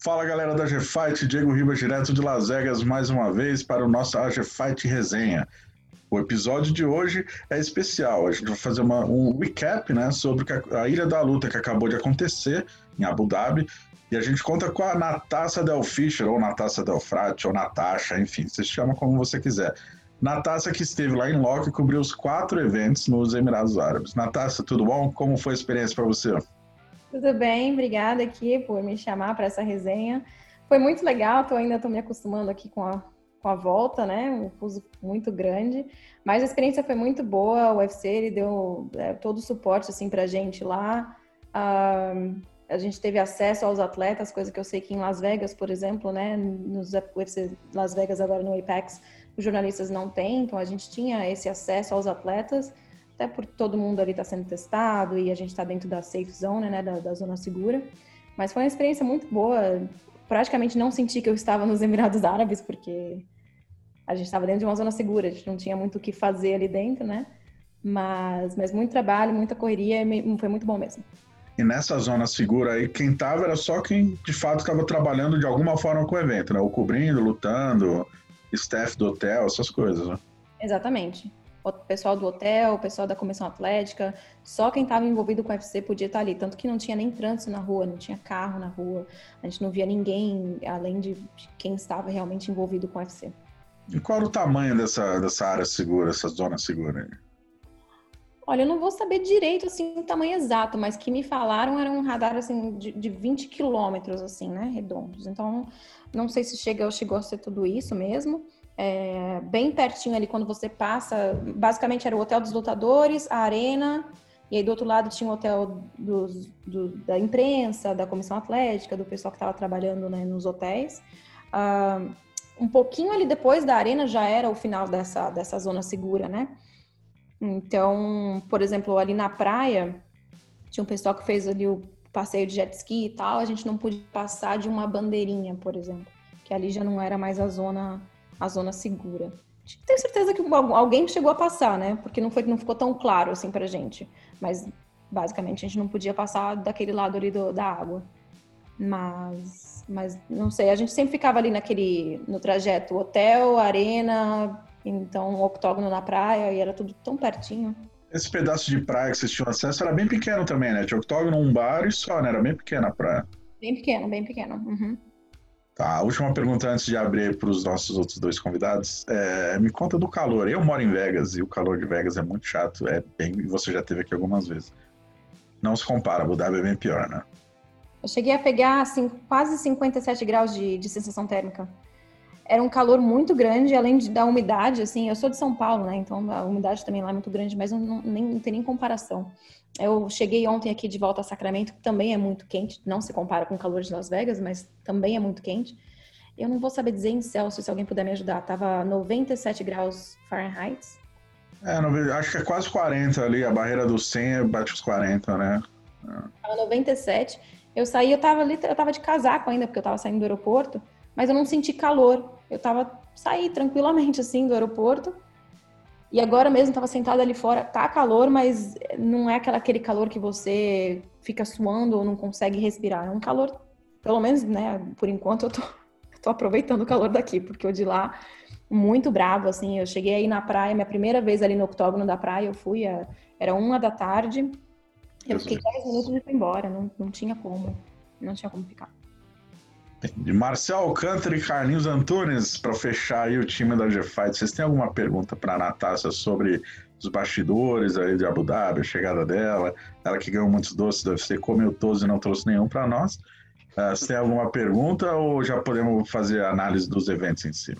Fala galera da G-Fight, Diego Ribas direto de Las Vegas mais uma vez para o nosso AG-Fight resenha. O episódio de hoje é especial, a gente vai fazer uma, um recap né, sobre a Ilha da Luta que acabou de acontecer em Abu Dhabi e a gente conta com a Natasha Del Fischer, ou Natasha Del Frate, ou Natasha, enfim, você chama como você quiser. Natasha que esteve lá em Loki e cobriu os quatro eventos nos Emirados Árabes. Natasha, tudo bom? Como foi a experiência para você? Tudo bem, obrigada aqui por me chamar para essa resenha. Foi muito legal, tô, ainda estou me acostumando aqui com a, com a volta, né? Um fuso muito grande, mas a experiência foi muito boa. O UFC ele deu é, todo o suporte assim para a gente lá. Um, a gente teve acesso aos atletas, coisa que eu sei que em Las Vegas, por exemplo, né, nos UFC Las Vegas agora no Apex, os jornalistas não têm, então a gente tinha esse acesso aos atletas até por todo mundo ali está sendo testado e a gente está dentro da safe zone, né, da, da, zona segura. Mas foi uma experiência muito boa. Praticamente não senti que eu estava nos Emirados Árabes, porque a gente estava dentro de uma zona segura, a gente não tinha muito o que fazer ali dentro, né? Mas, mas muito trabalho, muita correria, foi muito bom mesmo. E nessa zona segura aí, quem estava era só quem de fato estava trabalhando de alguma forma com o evento, né? Ou cobrindo, lutando, staff do hotel, essas coisas, né? Exatamente o pessoal do hotel, o pessoal da comissão atlética, só quem estava envolvido com o UFC podia estar ali, tanto que não tinha nem trânsito na rua, não tinha carro na rua, a gente não via ninguém além de quem estava realmente envolvido com o UFC. E qual era o tamanho dessa, dessa área segura, essa zona segura aí? Olha, eu não vou saber direito assim o tamanho exato, mas que me falaram era um radar assim de, de 20 quilômetros assim, né, redondos. Então, não sei se chegou, chegou a ser tudo isso mesmo é, bem pertinho ali quando você passa. Basicamente era o hotel dos lutadores, a arena, e aí do outro lado tinha o hotel dos, do, da imprensa, da comissão atlética, do pessoal que estava trabalhando né, nos hotéis. Ah, um pouquinho ali depois da arena já era o final dessa, dessa zona segura, né? Então, por exemplo, ali na praia, tinha um pessoal que fez ali o passeio de jet ski e tal, a gente não podia passar de uma bandeirinha, por exemplo, que ali já não era mais a zona a zona segura. Tenho certeza que alguém chegou a passar, né? Porque não, foi, não ficou tão claro assim pra gente. Mas basicamente a gente não podia passar daquele lado ali do, da água. Mas, mas não sei, a gente sempre ficava ali naquele, no trajeto hotel, arena, então octógono na praia e era tudo tão pertinho. Esse pedaço de praia que vocês tinham acesso era bem pequeno também, né? Tinha octógono, um bar e só, né? Era bem pequena a praia. Bem pequeno, bem pequeno. Uhum. Tá, a última pergunta antes de abrir para os nossos outros dois convidados. É, me conta do calor. Eu moro em Vegas e o calor de Vegas é muito chato. É bem, você já teve aqui algumas vezes. Não se compara, Abu Dhabi é bem pior, né? Eu cheguei a pegar assim, quase 57 graus de, de sensação térmica. Era um calor muito grande, além de, da umidade, assim, eu sou de São Paulo, né? Então a umidade também lá é muito grande, mas não, nem, não tem nem comparação. Eu cheguei ontem aqui de volta a Sacramento, que também é muito quente, não se compara com o calor de Las Vegas, mas também é muito quente. Eu não vou saber dizer em Celsius, se alguém puder me ajudar. Tava 97 graus Fahrenheit. É, acho que é quase 40 ali, a barreira do 100 bate os 40, né? Tava 97. Eu saí, eu tava eu tava de casaco ainda, porque eu tava saindo do aeroporto, mas eu não senti calor. Eu tava saí tranquilamente assim do aeroporto e agora mesmo estava sentada ali fora, tá calor, mas não é aquela, aquele calor que você fica suando ou não consegue respirar. É um calor, pelo menos, né, por enquanto eu tô, tô aproveitando o calor daqui, porque o de lá, muito bravo, assim. Eu cheguei aí na praia, minha primeira vez ali no octógono da praia, eu fui, era uma da tarde, eu fiquei 10 minutos e fui embora, não, não tinha como, não tinha como ficar. De Marcel Alcântara e Carlinhos Antunes, para fechar aí o time da G-Fight, vocês têm alguma pergunta para a Natácia sobre os bastidores aí de Abu Dhabi, a chegada dela, ela que ganhou muitos doces deve ser comeu todos e não trouxe nenhum para nós. Uh, você tem alguma pergunta ou já podemos fazer a análise dos eventos em si?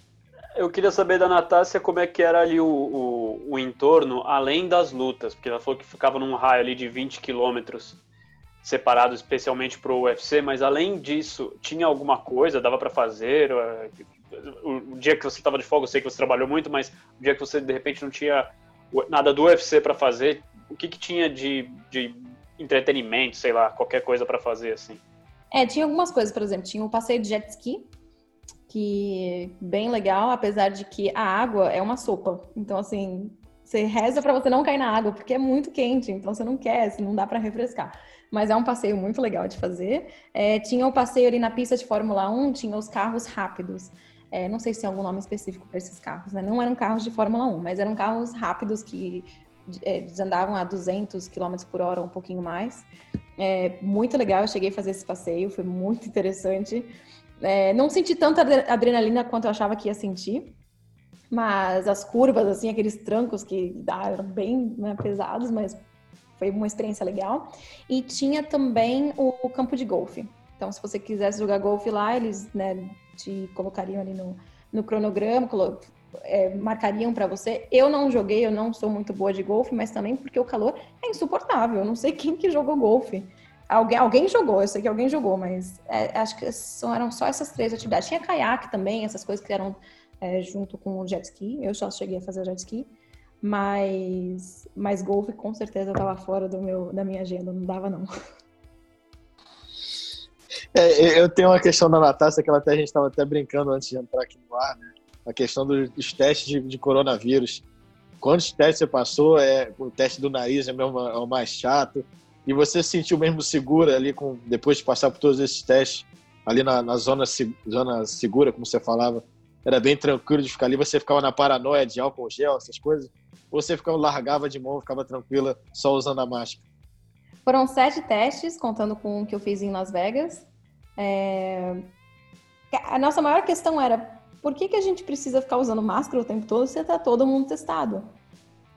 Eu queria saber da Natácia como é que era ali o, o, o entorno, além das lutas, porque ela falou que ficava num raio ali de 20 quilômetros separado especialmente para o UFC, mas além disso, tinha alguma coisa, dava para fazer? O, dia que você estava de folga, eu sei que você trabalhou muito, mas o dia que você de repente não tinha nada do UFC para fazer, o que, que tinha de, de entretenimento, sei lá, qualquer coisa para fazer assim? É, tinha algumas coisas, por exemplo, tinha um passeio de jet ski, que bem legal, apesar de que a água é uma sopa. Então, assim, você reza para você não cair na água, porque é muito quente, então você não quer, não dá para refrescar. mas é um passeio muito legal de fazer. É, tinha o passeio ali na pista de Fórmula 1, tinha os carros rápidos. É, não sei se tem algum nome específico para esses carros, né? Não eram carros de Fórmula 1, mas eram carros rápidos que é, andavam a 200 km por hora, um pouquinho mais. É, muito legal, eu cheguei a fazer esse passeio, foi muito interessante. É, não senti tanta adrenalina quanto eu achava que ia sentir, mas as curvas, assim, aqueles trancos que eram bem né, pesados, mas foi uma experiência legal. E tinha também o, o, campo de golfe. Então, se você quisesse jogar golfe lá, eles né, te colocariam ali no, no cronograma, é, marcariam para você. Eu não joguei, eu não sou muito boa de golfe, mas também porque o calor é insuportável. Eu não sei quem que jogou golfe. Alguém, alguém jogou, eu sei que alguém jogou, mas é, acho que são, eram só essas três atividades. Tinha caiaque também, essas coisas que eram é, junto com o jet ski. Eu só cheguei a fazer jet ski, mas, mas golfe com certeza estava fora do meu, da minha agenda, não dava não. É, eu tenho uma questão da Natácia que ela até, a gente estava até brincando antes de entrar aqui no ar, né? A questão dos testes de, de coronavírus. Quantos testes você passou? É, o teste do nariz é, mesmo, é o mais chato. E você se sentiu mesmo segura ali com depois de passar por todos esses testes ali na, na zona, zona segura, como você falava? Era bem tranquilo de ficar ali. Você ficava na paranoia de álcool gel, essas coisas? Ou você ficava, largava de mão, ficava tranquila só usando a máscara? Foram sete testes, contando com o que eu fiz em Las Vegas. É... A nossa maior questão era por que, que a gente precisa ficar usando máscara o tempo todo se está todo mundo testado?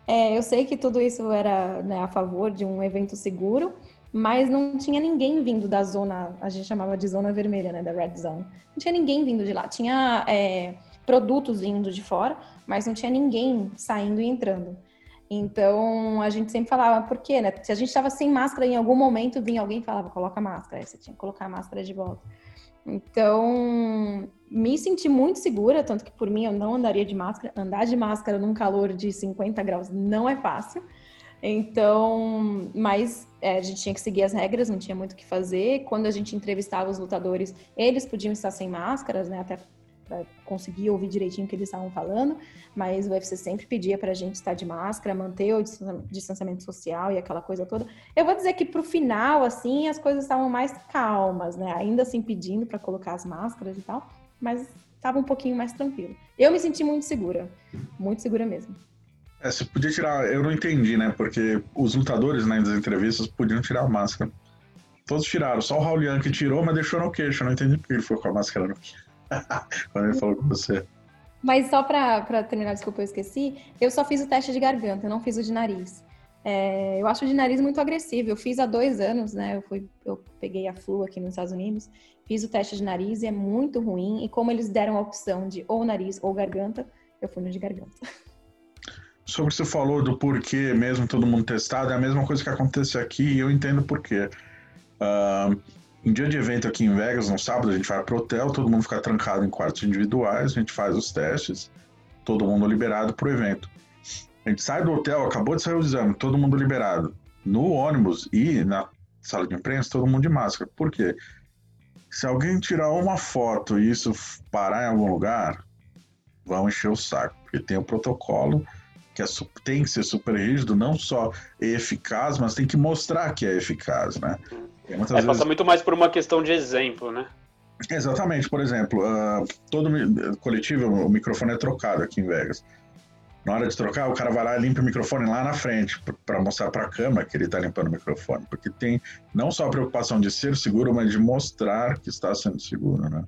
É, eu sei que tudo isso era né, a favor de um evento seguro, mas não tinha ninguém vindo da zona, a gente chamava de zona vermelha, né, da red zone. Não tinha ninguém vindo de lá. Tinha é, produtos vindo de fora, mas não tinha ninguém saindo e entrando. Então a gente sempre falava, por quê, né? Se a gente estava sem máscara, em algum momento vinha alguém e falava, coloca máscara, aí você tinha que colocar a máscara de volta. Então, me senti muito segura, tanto que por mim eu não andaria de máscara. Andar de máscara num calor de 50 graus não é fácil. Então, mas é, a gente tinha que seguir as regras, não tinha muito o que fazer. Quando a gente entrevistava os lutadores, eles podiam estar sem máscaras, né? Até conseguir ouvir direitinho o que eles estavam falando, mas o UFC sempre pedia para a gente estar de máscara, manter o distanciamento social e aquela coisa toda. Eu vou dizer que para o final, assim, as coisas estavam mais calmas, né? Ainda assim pedindo para colocar as máscaras e tal, mas estava um pouquinho mais tranquilo. Eu me senti muito segura, muito segura mesmo. É, você podia tirar, eu não entendi, né? Porque os lutadores né, das entrevistas podiam tirar a máscara. Todos tiraram, só o Raul Lian que tirou, mas deixou no queixo. Eu não entendi porque ele foi com a máscara no queixo. Quando ele falou com você. Mas só para terminar, desculpa, eu esqueci. Eu só fiz o teste de garganta, eu não fiz o de nariz. É, eu acho o de nariz muito agressivo. Eu fiz há dois anos, né? Eu, fui, eu peguei a flu aqui nos Estados Unidos, fiz o teste de nariz e é muito ruim. E como eles deram a opção de ou nariz ou garganta, eu fui no de garganta. Sobre o que você falou do porquê mesmo todo mundo testado, é a mesma coisa que acontece aqui e eu entendo porquê. Uh, em dia de evento aqui em Vegas, no sábado, a gente vai pro hotel, todo mundo fica trancado em quartos individuais, a gente faz os testes, todo mundo liberado pro evento. A gente sai do hotel, acabou de sair o exame, todo mundo liberado. No ônibus e na sala de imprensa, todo mundo de máscara. Por quê? Se alguém tirar uma foto e isso parar em algum lugar, vão encher o saco, porque tem o protocolo que é, tem que ser super rígido, não só é eficaz, mas tem que mostrar que é eficaz, né? É, vezes... passa muito mais por uma questão de exemplo, né? Exatamente, por exemplo, uh, todo coletivo, o microfone é trocado aqui em Vegas. Na hora de trocar, o cara vai lá e limpa o microfone lá na frente, para mostrar para a câmera que ele está limpando o microfone. Porque tem não só a preocupação de ser seguro, mas de mostrar que está sendo seguro, né?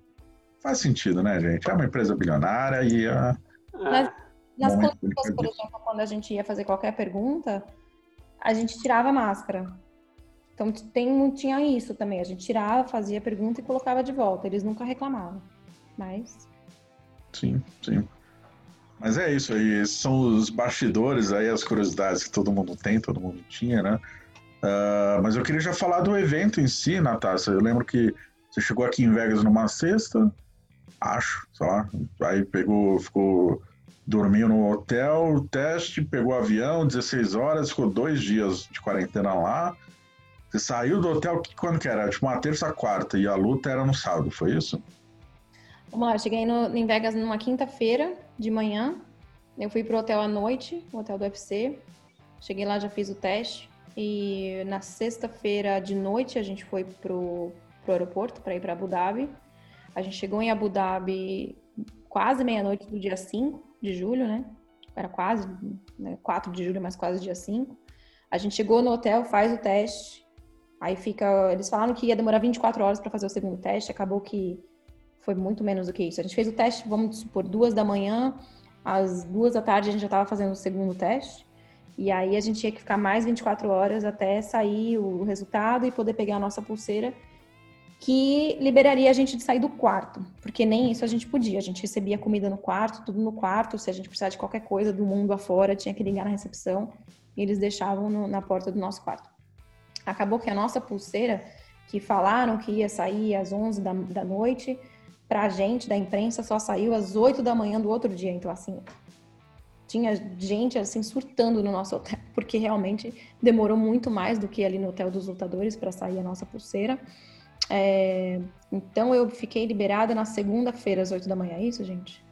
Faz sentido, né, gente? É uma empresa bilionária e a. Mas, nas consultas, por exemplo, quando a gente ia fazer qualquer pergunta, a gente tirava a máscara. Então tem, tinha isso também. A gente tirava, fazia pergunta e colocava de volta. Eles nunca reclamavam. Mas. Sim, sim. Mas é isso aí. Esses são os bastidores aí, as curiosidades que todo mundo tem, todo mundo tinha, né? Uh, mas eu queria já falar do evento em si, Natasha. Eu lembro que você chegou aqui em Vegas numa sexta, acho, sei lá. Aí pegou, ficou. Dormiu no hotel, teste, pegou avião, 16 horas, ficou dois dias de quarentena lá. Você saiu do hotel quando que era? Tipo uma terça, quarta, e a luta era no sábado, foi isso? Vamos lá, cheguei no, em Vegas numa quinta-feira de manhã. Eu fui pro hotel à noite, o hotel do UFC. Cheguei lá, já fiz o teste. E na sexta-feira de noite a gente foi pro, pro aeroporto para ir para Abu Dhabi. A gente chegou em Abu Dhabi quase meia-noite do dia 5 de julho, né? Era quase, né? 4 de julho, mas quase dia 5. A gente chegou no hotel, faz o teste. Aí fica. Eles falaram que ia demorar 24 horas para fazer o segundo teste. Acabou que foi muito menos do que isso. A gente fez o teste, vamos supor, duas da manhã. Às duas da tarde a gente já estava fazendo o segundo teste. E aí a gente tinha que ficar mais 24 horas até sair o resultado e poder pegar a nossa pulseira, que liberaria a gente de sair do quarto, porque nem isso a gente podia. A gente recebia comida no quarto, tudo no quarto. Se a gente precisar de qualquer coisa do mundo afora, tinha que ligar na recepção e eles deixavam no, na porta do nosso quarto. Acabou que a nossa pulseira, que falaram que ia sair às 11 da, da noite, pra gente da imprensa só saiu às 8 da manhã do outro dia. Então, assim, tinha gente assim surtando no nosso hotel, porque realmente demorou muito mais do que ali no hotel dos lutadores para sair a nossa pulseira. É, então eu fiquei liberada na segunda-feira às 8 da manhã, é isso, gente?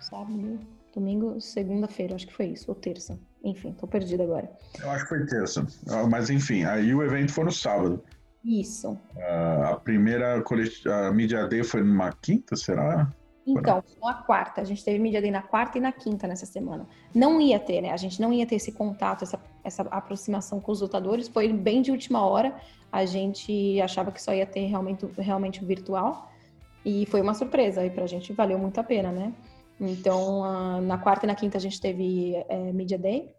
Sábado, domingo, segunda-feira, acho que foi isso, ou terça. Enfim, tô perdida agora. Eu acho que foi terça. Ah, mas enfim, aí o evento foi no sábado. Isso. Uh, a primeira a Media Day foi numa quinta, será? Então, na quarta. A gente teve Media Day na quarta e na quinta nessa semana. Não ia ter, né? A gente não ia ter esse contato, essa, essa aproximação com os lutadores. Foi bem de última hora. A gente achava que só ia ter realmente, realmente virtual. E foi uma surpresa. E pra gente valeu muito a pena, né? Então, na quarta e na quinta a gente teve é, Media Day.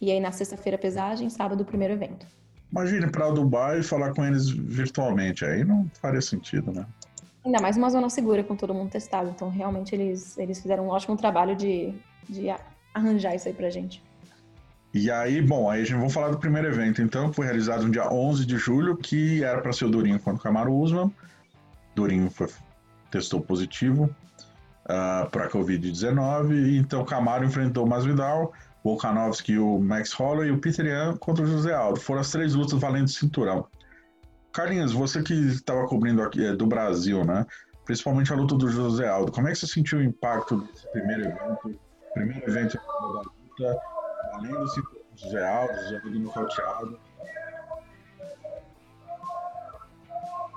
E aí na sexta-feira pesagem, sábado o primeiro evento. Imagine para Dubai e falar com eles virtualmente. Aí não faria sentido, né? Ainda mais uma zona segura com todo mundo testado. Então, realmente, eles, eles fizeram um ótimo trabalho de, de arranjar isso aí pra gente. E aí, bom, aí a gente vai falar do primeiro evento. Então, foi realizado no dia 11 de julho, que era para ser o Durinho contra o Camaro Usman. Durinho foi, testou positivo uh, ah, para Covid-19. Então, Camaro enfrentou o Masvidal, o Volkanovski, o Max Holloway e o Peter Yan contra o José Aldo. Foram as três lutas valendo cinturão. Carlinhos, você que estava cobrindo aqui é, do Brasil, né? Principalmente a luta do José Aldo. Como é que você sentiu o impacto desse primeiro evento? Primeiro evento da luta, além do José Aldo, José Aldo nocauteado.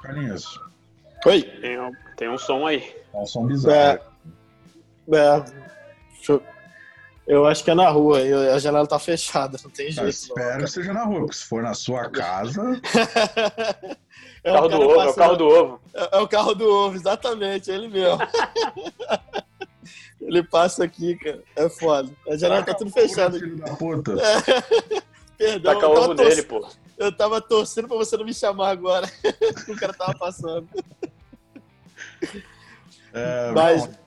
Carlinhos. Oi. Tem um, tem um som aí. É um som bizarro. É, é, deixa eu eu acho que é na rua, a janela tá fechada, não tem jeito. Eu espero não, que seja na rua, porque se for na sua casa. é carro do ovo, é o carro do ovo. É, é, o carro do ovo, exatamente, ele mesmo. ele passa aqui, cara. É foda. A janela tá, tá tudo fechada. Filho da puta. É. Perdão. Taca ovo tor... nele, pô. Eu tava torcendo pra você não me chamar agora. o cara tava passando. É, Mas. Bom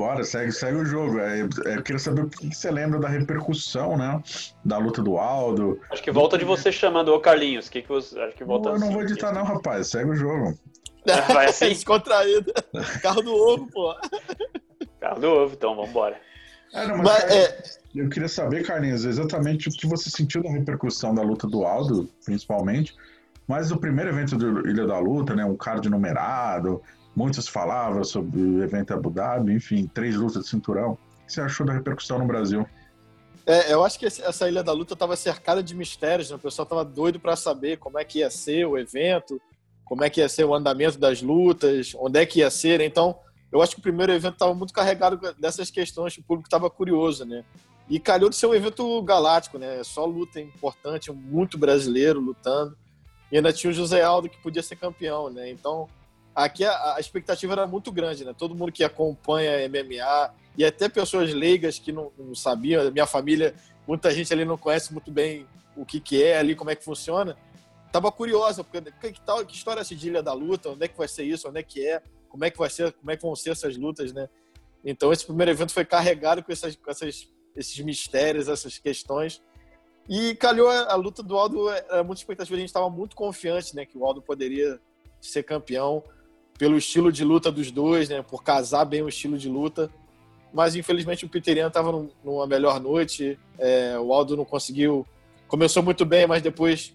Bora, segue, segue o jogo. É, é, eu queria saber o que você lembra da repercussão, né? Da luta do Aldo. Acho que volta de você chamando o Carlinhos. Que que você, acho que volta não, assim, Eu não vou editar, não, rapaz. Segue o jogo. É, vai assim? Descontraído. Carro do ovo, pô. Carro do ovo, então, vambora. É, não, mas, mas cara, é... Eu queria saber, Carlinhos, exatamente o que você sentiu da repercussão da luta do Aldo, principalmente. Mas o primeiro evento do Ilha da Luta, né? Um card numerado, Muitos falavam sobre o evento Abu Dhabi, enfim, três lutas de cinturão. O que você achou da repercussão no Brasil? É, eu acho que essa Ilha da Luta estava cercada de mistérios, né? o pessoal estava doido para saber como é que ia ser o evento, como é que ia ser o andamento das lutas, onde é que ia ser. Então, eu acho que o primeiro evento estava muito carregado dessas questões, o público estava curioso, né? E calhou de ser um evento galáctico, né? Só luta importante, muito brasileiro lutando. E ainda tinha o José Aldo que podia ser campeão, né? Então, aqui a, a, expectativa era muito grande, né? Todo mundo que acompanha MMA e até pessoas leigas que não, não sabiam, minha família, muita gente ali não conhece muito bem o que, que é ali, como é que funciona, tava curiosa, porque que, tal, que história é essa de Ilha da Luta, onde é que vai ser isso, onde é que é, como é que vai ser, como é que vão ser essas lutas, né? Então esse primeiro evento foi carregado com, essas, com essas, esses mistérios, essas questões. E calhou a, a luta do Aldo, era muito expectativa, a gente estava muito confiante, né, que o Aldo poderia ser campeão pelo estilo de luta dos dois, né? Por casar bem o estilo de luta. Mas infelizmente o Peterian estava numa melhor noite. É, o Aldo não conseguiu. Começou muito bem, mas depois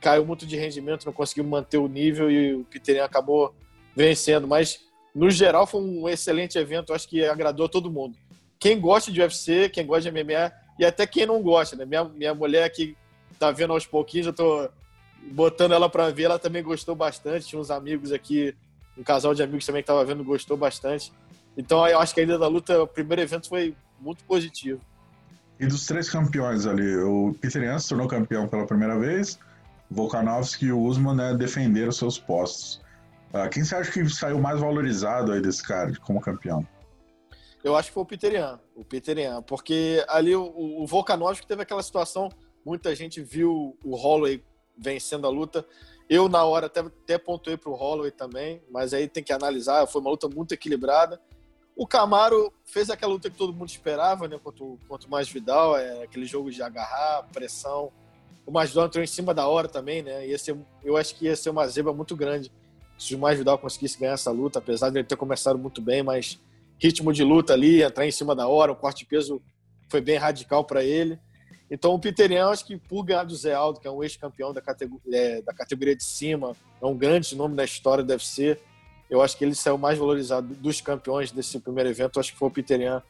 caiu muito de rendimento, não conseguiu manter o nível e o Peterian acabou vencendo. Mas no geral foi um excelente evento, acho que agradou todo mundo. Quem gosta de UFC, quem gosta de MMA e até quem não gosta, né? Minha, minha mulher que tá vendo aos pouquinhos, eu tô botando ela para ver, ela também gostou bastante. Tinha uns amigos aqui, um casal de amigos também que tava vendo, gostou bastante. Então eu acho que a ida da luta, o primeiro evento foi muito positivo. E dos três campeões ali, o Peter Yan se tornou campeão pela primeira vez, Volkanovski e o Usman né, defenderam seus postos. Uh, quem você acha que saiu mais valorizado aí desse cara como campeão? Eu acho que foi o Peter Yan, o Peter Yan, porque ali o, o Volkanovski teve aquela situação, muita gente viu o Holloway vencendo a luta. Eu, na hora, até, até pontuei para o Holloway também, mas aí tem que analisar. Foi uma luta muito equilibrada. O Camaro fez aquela luta que todo mundo esperava, né? Contra, contra o Mais Vidal, é, aquele jogo de agarrar, pressão. O Mais Vidal entrou em cima da hora também, né? Ia ser, eu acho que ia ser uma zebra muito grande se o Mais Vidal conseguisse ganhar essa luta, apesar de ele ter começado muito bem, mas ritmo de luta ali, entrar em cima da hora, o corte de peso foi bem radical para ele. Então o Peter Yan, acho que por ganhar do Zé Aldo, que é um ex-campeão da, é, da categoria de cima, é um grande nome da história, deve ser. Eu acho que ele saiu mais valorizado dos campeões desse primeiro evento. Acho que foi o Peter Yan.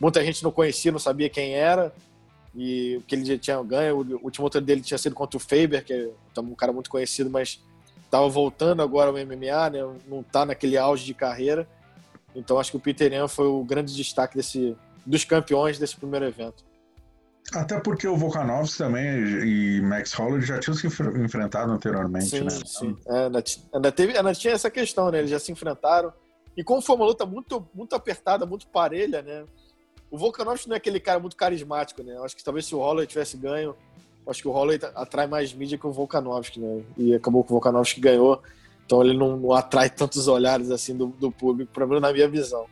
Muita gente não conhecia, não sabia quem era e o que ele já tinha ganho. O último outro dele tinha sido contra o Faber, que é um cara muito conhecido, mas estava voltando agora ao MMA, né? não está naquele auge de carreira. Então acho que o Peter Yan foi o grande destaque desse, dos campeões desse primeiro evento. Até porque o Volkanovski também e Max Holloway já tinham se enfrentado anteriormente, sim, né? Sim, é, ainda, ainda, teve, ainda tinha essa questão, né? Eles já se enfrentaram. E como foi uma luta muito, muito apertada, muito parelha, né? O Volkanovski não é aquele cara muito carismático, né? Eu acho que talvez se o Holloway tivesse ganho, acho que o Holloway atrai mais mídia que o Volkanovski, né? E acabou que o Volkanovski ganhou, então ele não, não atrai tantos olhares assim do, do público, pelo menos na minha visão.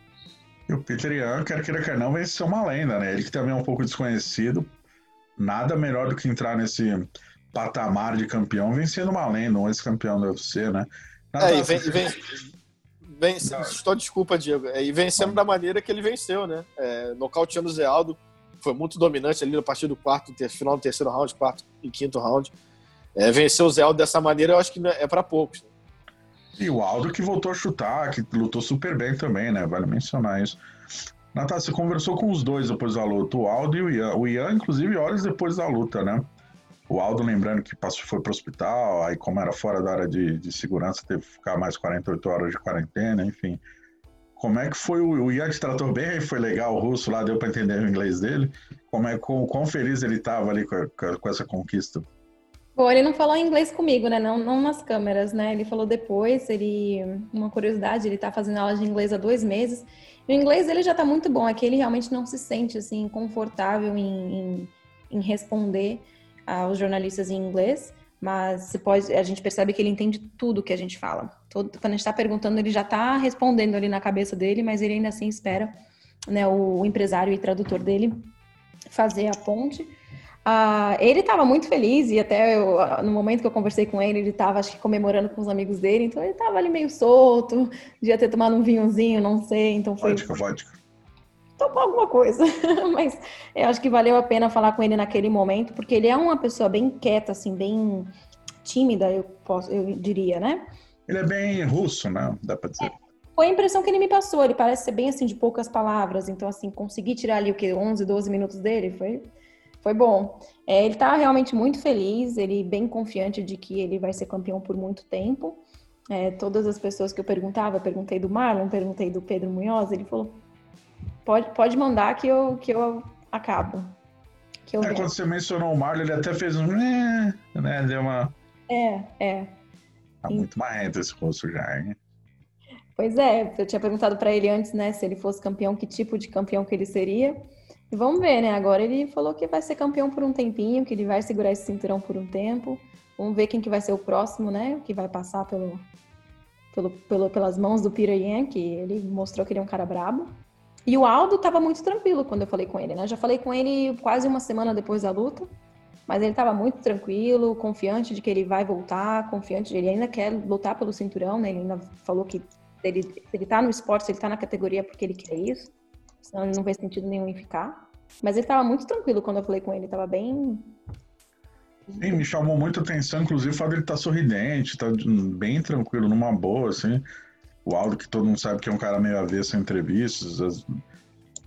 E o Peter Young, quer queira, quer não, vai ser uma lenda, né? Ele que também é um pouco desconhecido. Nada melhor do que entrar nesse patamar de campeão vencendo uma lenda, um ex-campeão do UFC, né? Nada é, e vem, vem, vem, estou desculpa, Diego. É, e vencendo da maneira que ele venceu, né? É, nocauteando o Zé Aldo, foi muito dominante ali no partir do quarto, final do terceiro round, quarto e quinto round. É, venceu o Zé Aldo dessa maneira, eu acho que é para poucos. Né? E o Aldo que voltou a chutar, que lutou super bem também, né? Vale mencionar isso. Natália, você conversou com os dois depois da luta, o Aldo e o Ian. O Ian, inclusive, horas depois da luta, né? O Aldo, lembrando que passou, foi para o hospital, aí como era fora da área de, de segurança, teve que ficar mais 48 horas de quarentena, enfim. Como é que foi o, o tratou bem? Foi legal o russo lá, deu para entender o inglês dele? Como é, com, quão feliz ele estava ali com, com essa conquista? Bom, ele não falou inglês comigo, né? Não, não nas câmeras, né? Ele falou depois, ele... Uma curiosidade, ele tá fazendo aula de inglês há dois meses. E o inglês dele já tá muito bom, é que ele realmente não se sente, assim, confortável em, em, em responder aos jornalistas em inglês. Mas pode, a gente percebe que ele entende tudo que a gente fala. Todo, quando a gente está perguntando, ele já está respondendo ali na cabeça dele, mas ele ainda assim espera né, o, empresário e tradutor dele fazer a ponte. Uh, ele estava muito feliz e até eu, no momento que eu conversei com ele, ele estava, acho que, comemorando com os amigos dele, então ele estava ali meio solto, devia ter tomado um vinhozinho, não sei, então foi... Vodka, vodka. Tomou alguma coisa, mas eu acho que valeu a pena falar com ele naquele momento, porque ele é uma pessoa bem quieta, assim, bem tímida, eu, posso, eu diria, né? Ele é bem russo, né? Dá pra dizer. É, foi a impressão que ele me passou, ele parece ser bem, assim, de poucas palavras, então, assim, consegui tirar ali o que, 11, 12 minutos dele, foi foi bom. É, ele está realmente muito feliz, ele bem confiante de que ele vai ser campeão por muito tempo. É, todas as pessoas que eu perguntava, eu perguntei do Marlon, perguntei do Pedro Munhoz, ele falou: pode, pode mandar que eu, que eu acabo. Que eu é, quando você mencionou o Marlon, ele até fez um. Né, deu uma. É, é. Tá muito marrento esse rosto já, hein? Pois é, eu tinha perguntado para ele antes, né, se ele fosse campeão, que tipo de campeão que ele seria. E vamos ver, né? Agora ele falou que vai ser campeão por um tempinho, que ele vai segurar esse cinturão por um tempo. Vamos ver quem que vai ser o próximo, né? Que vai passar pelo, pelo, pelo pelas mãos do Yan, que ele mostrou que ele é um cara brabo. E o Aldo estava muito tranquilo quando eu falei com ele, né? Já falei com ele quase uma semana depois da luta, mas ele estava muito tranquilo, confiante de que ele vai voltar, confiante de ele ainda quer lutar pelo cinturão, né? Ele ainda falou que ele, se ele tá no esporte, ele tá na categoria porque ele quer isso senão não fez sentido nenhum em ficar. Mas ele estava muito tranquilo quando eu falei com ele, estava bem. Sim, me chamou muito atenção, inclusive o fato dele estar tá sorridente, tá bem tranquilo, numa boa, assim. O Aldo, que todo mundo sabe que é um cara meio avesso em entrevistas,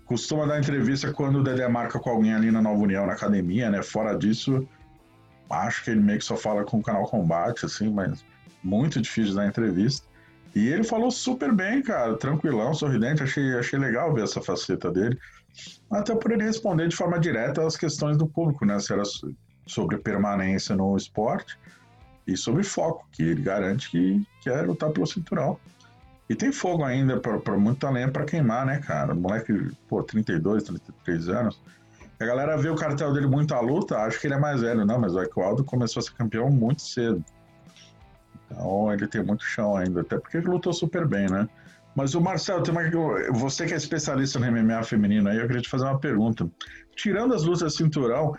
costuma dar entrevista quando o Dedé marca com alguém ali na Nova União, na academia, né? Fora disso, acho que ele meio que só fala com o canal Combate, assim, mas muito difícil dar entrevista. E ele falou super bem, cara, tranquilão, sorridente, achei, achei legal ver essa faceta dele. Até por ele responder de forma direta às questões do público, né? Se era sobre permanência no esporte e sobre foco, que ele garante que quer lutar pelo cinturão. E tem fogo ainda para muito talento para queimar, né, cara? Moleque, pô, 32, 33 anos. A galera vê o cartel dele muito à luta, acho que ele é mais velho, não, mas o Aldo começou a ser campeão muito cedo. Então ele tem muito chão ainda, até porque ele lutou super bem, né? Mas o Marcelo, tem uma... você que é especialista no MMA feminino aí, eu queria te fazer uma pergunta. Tirando as lutas cinturão,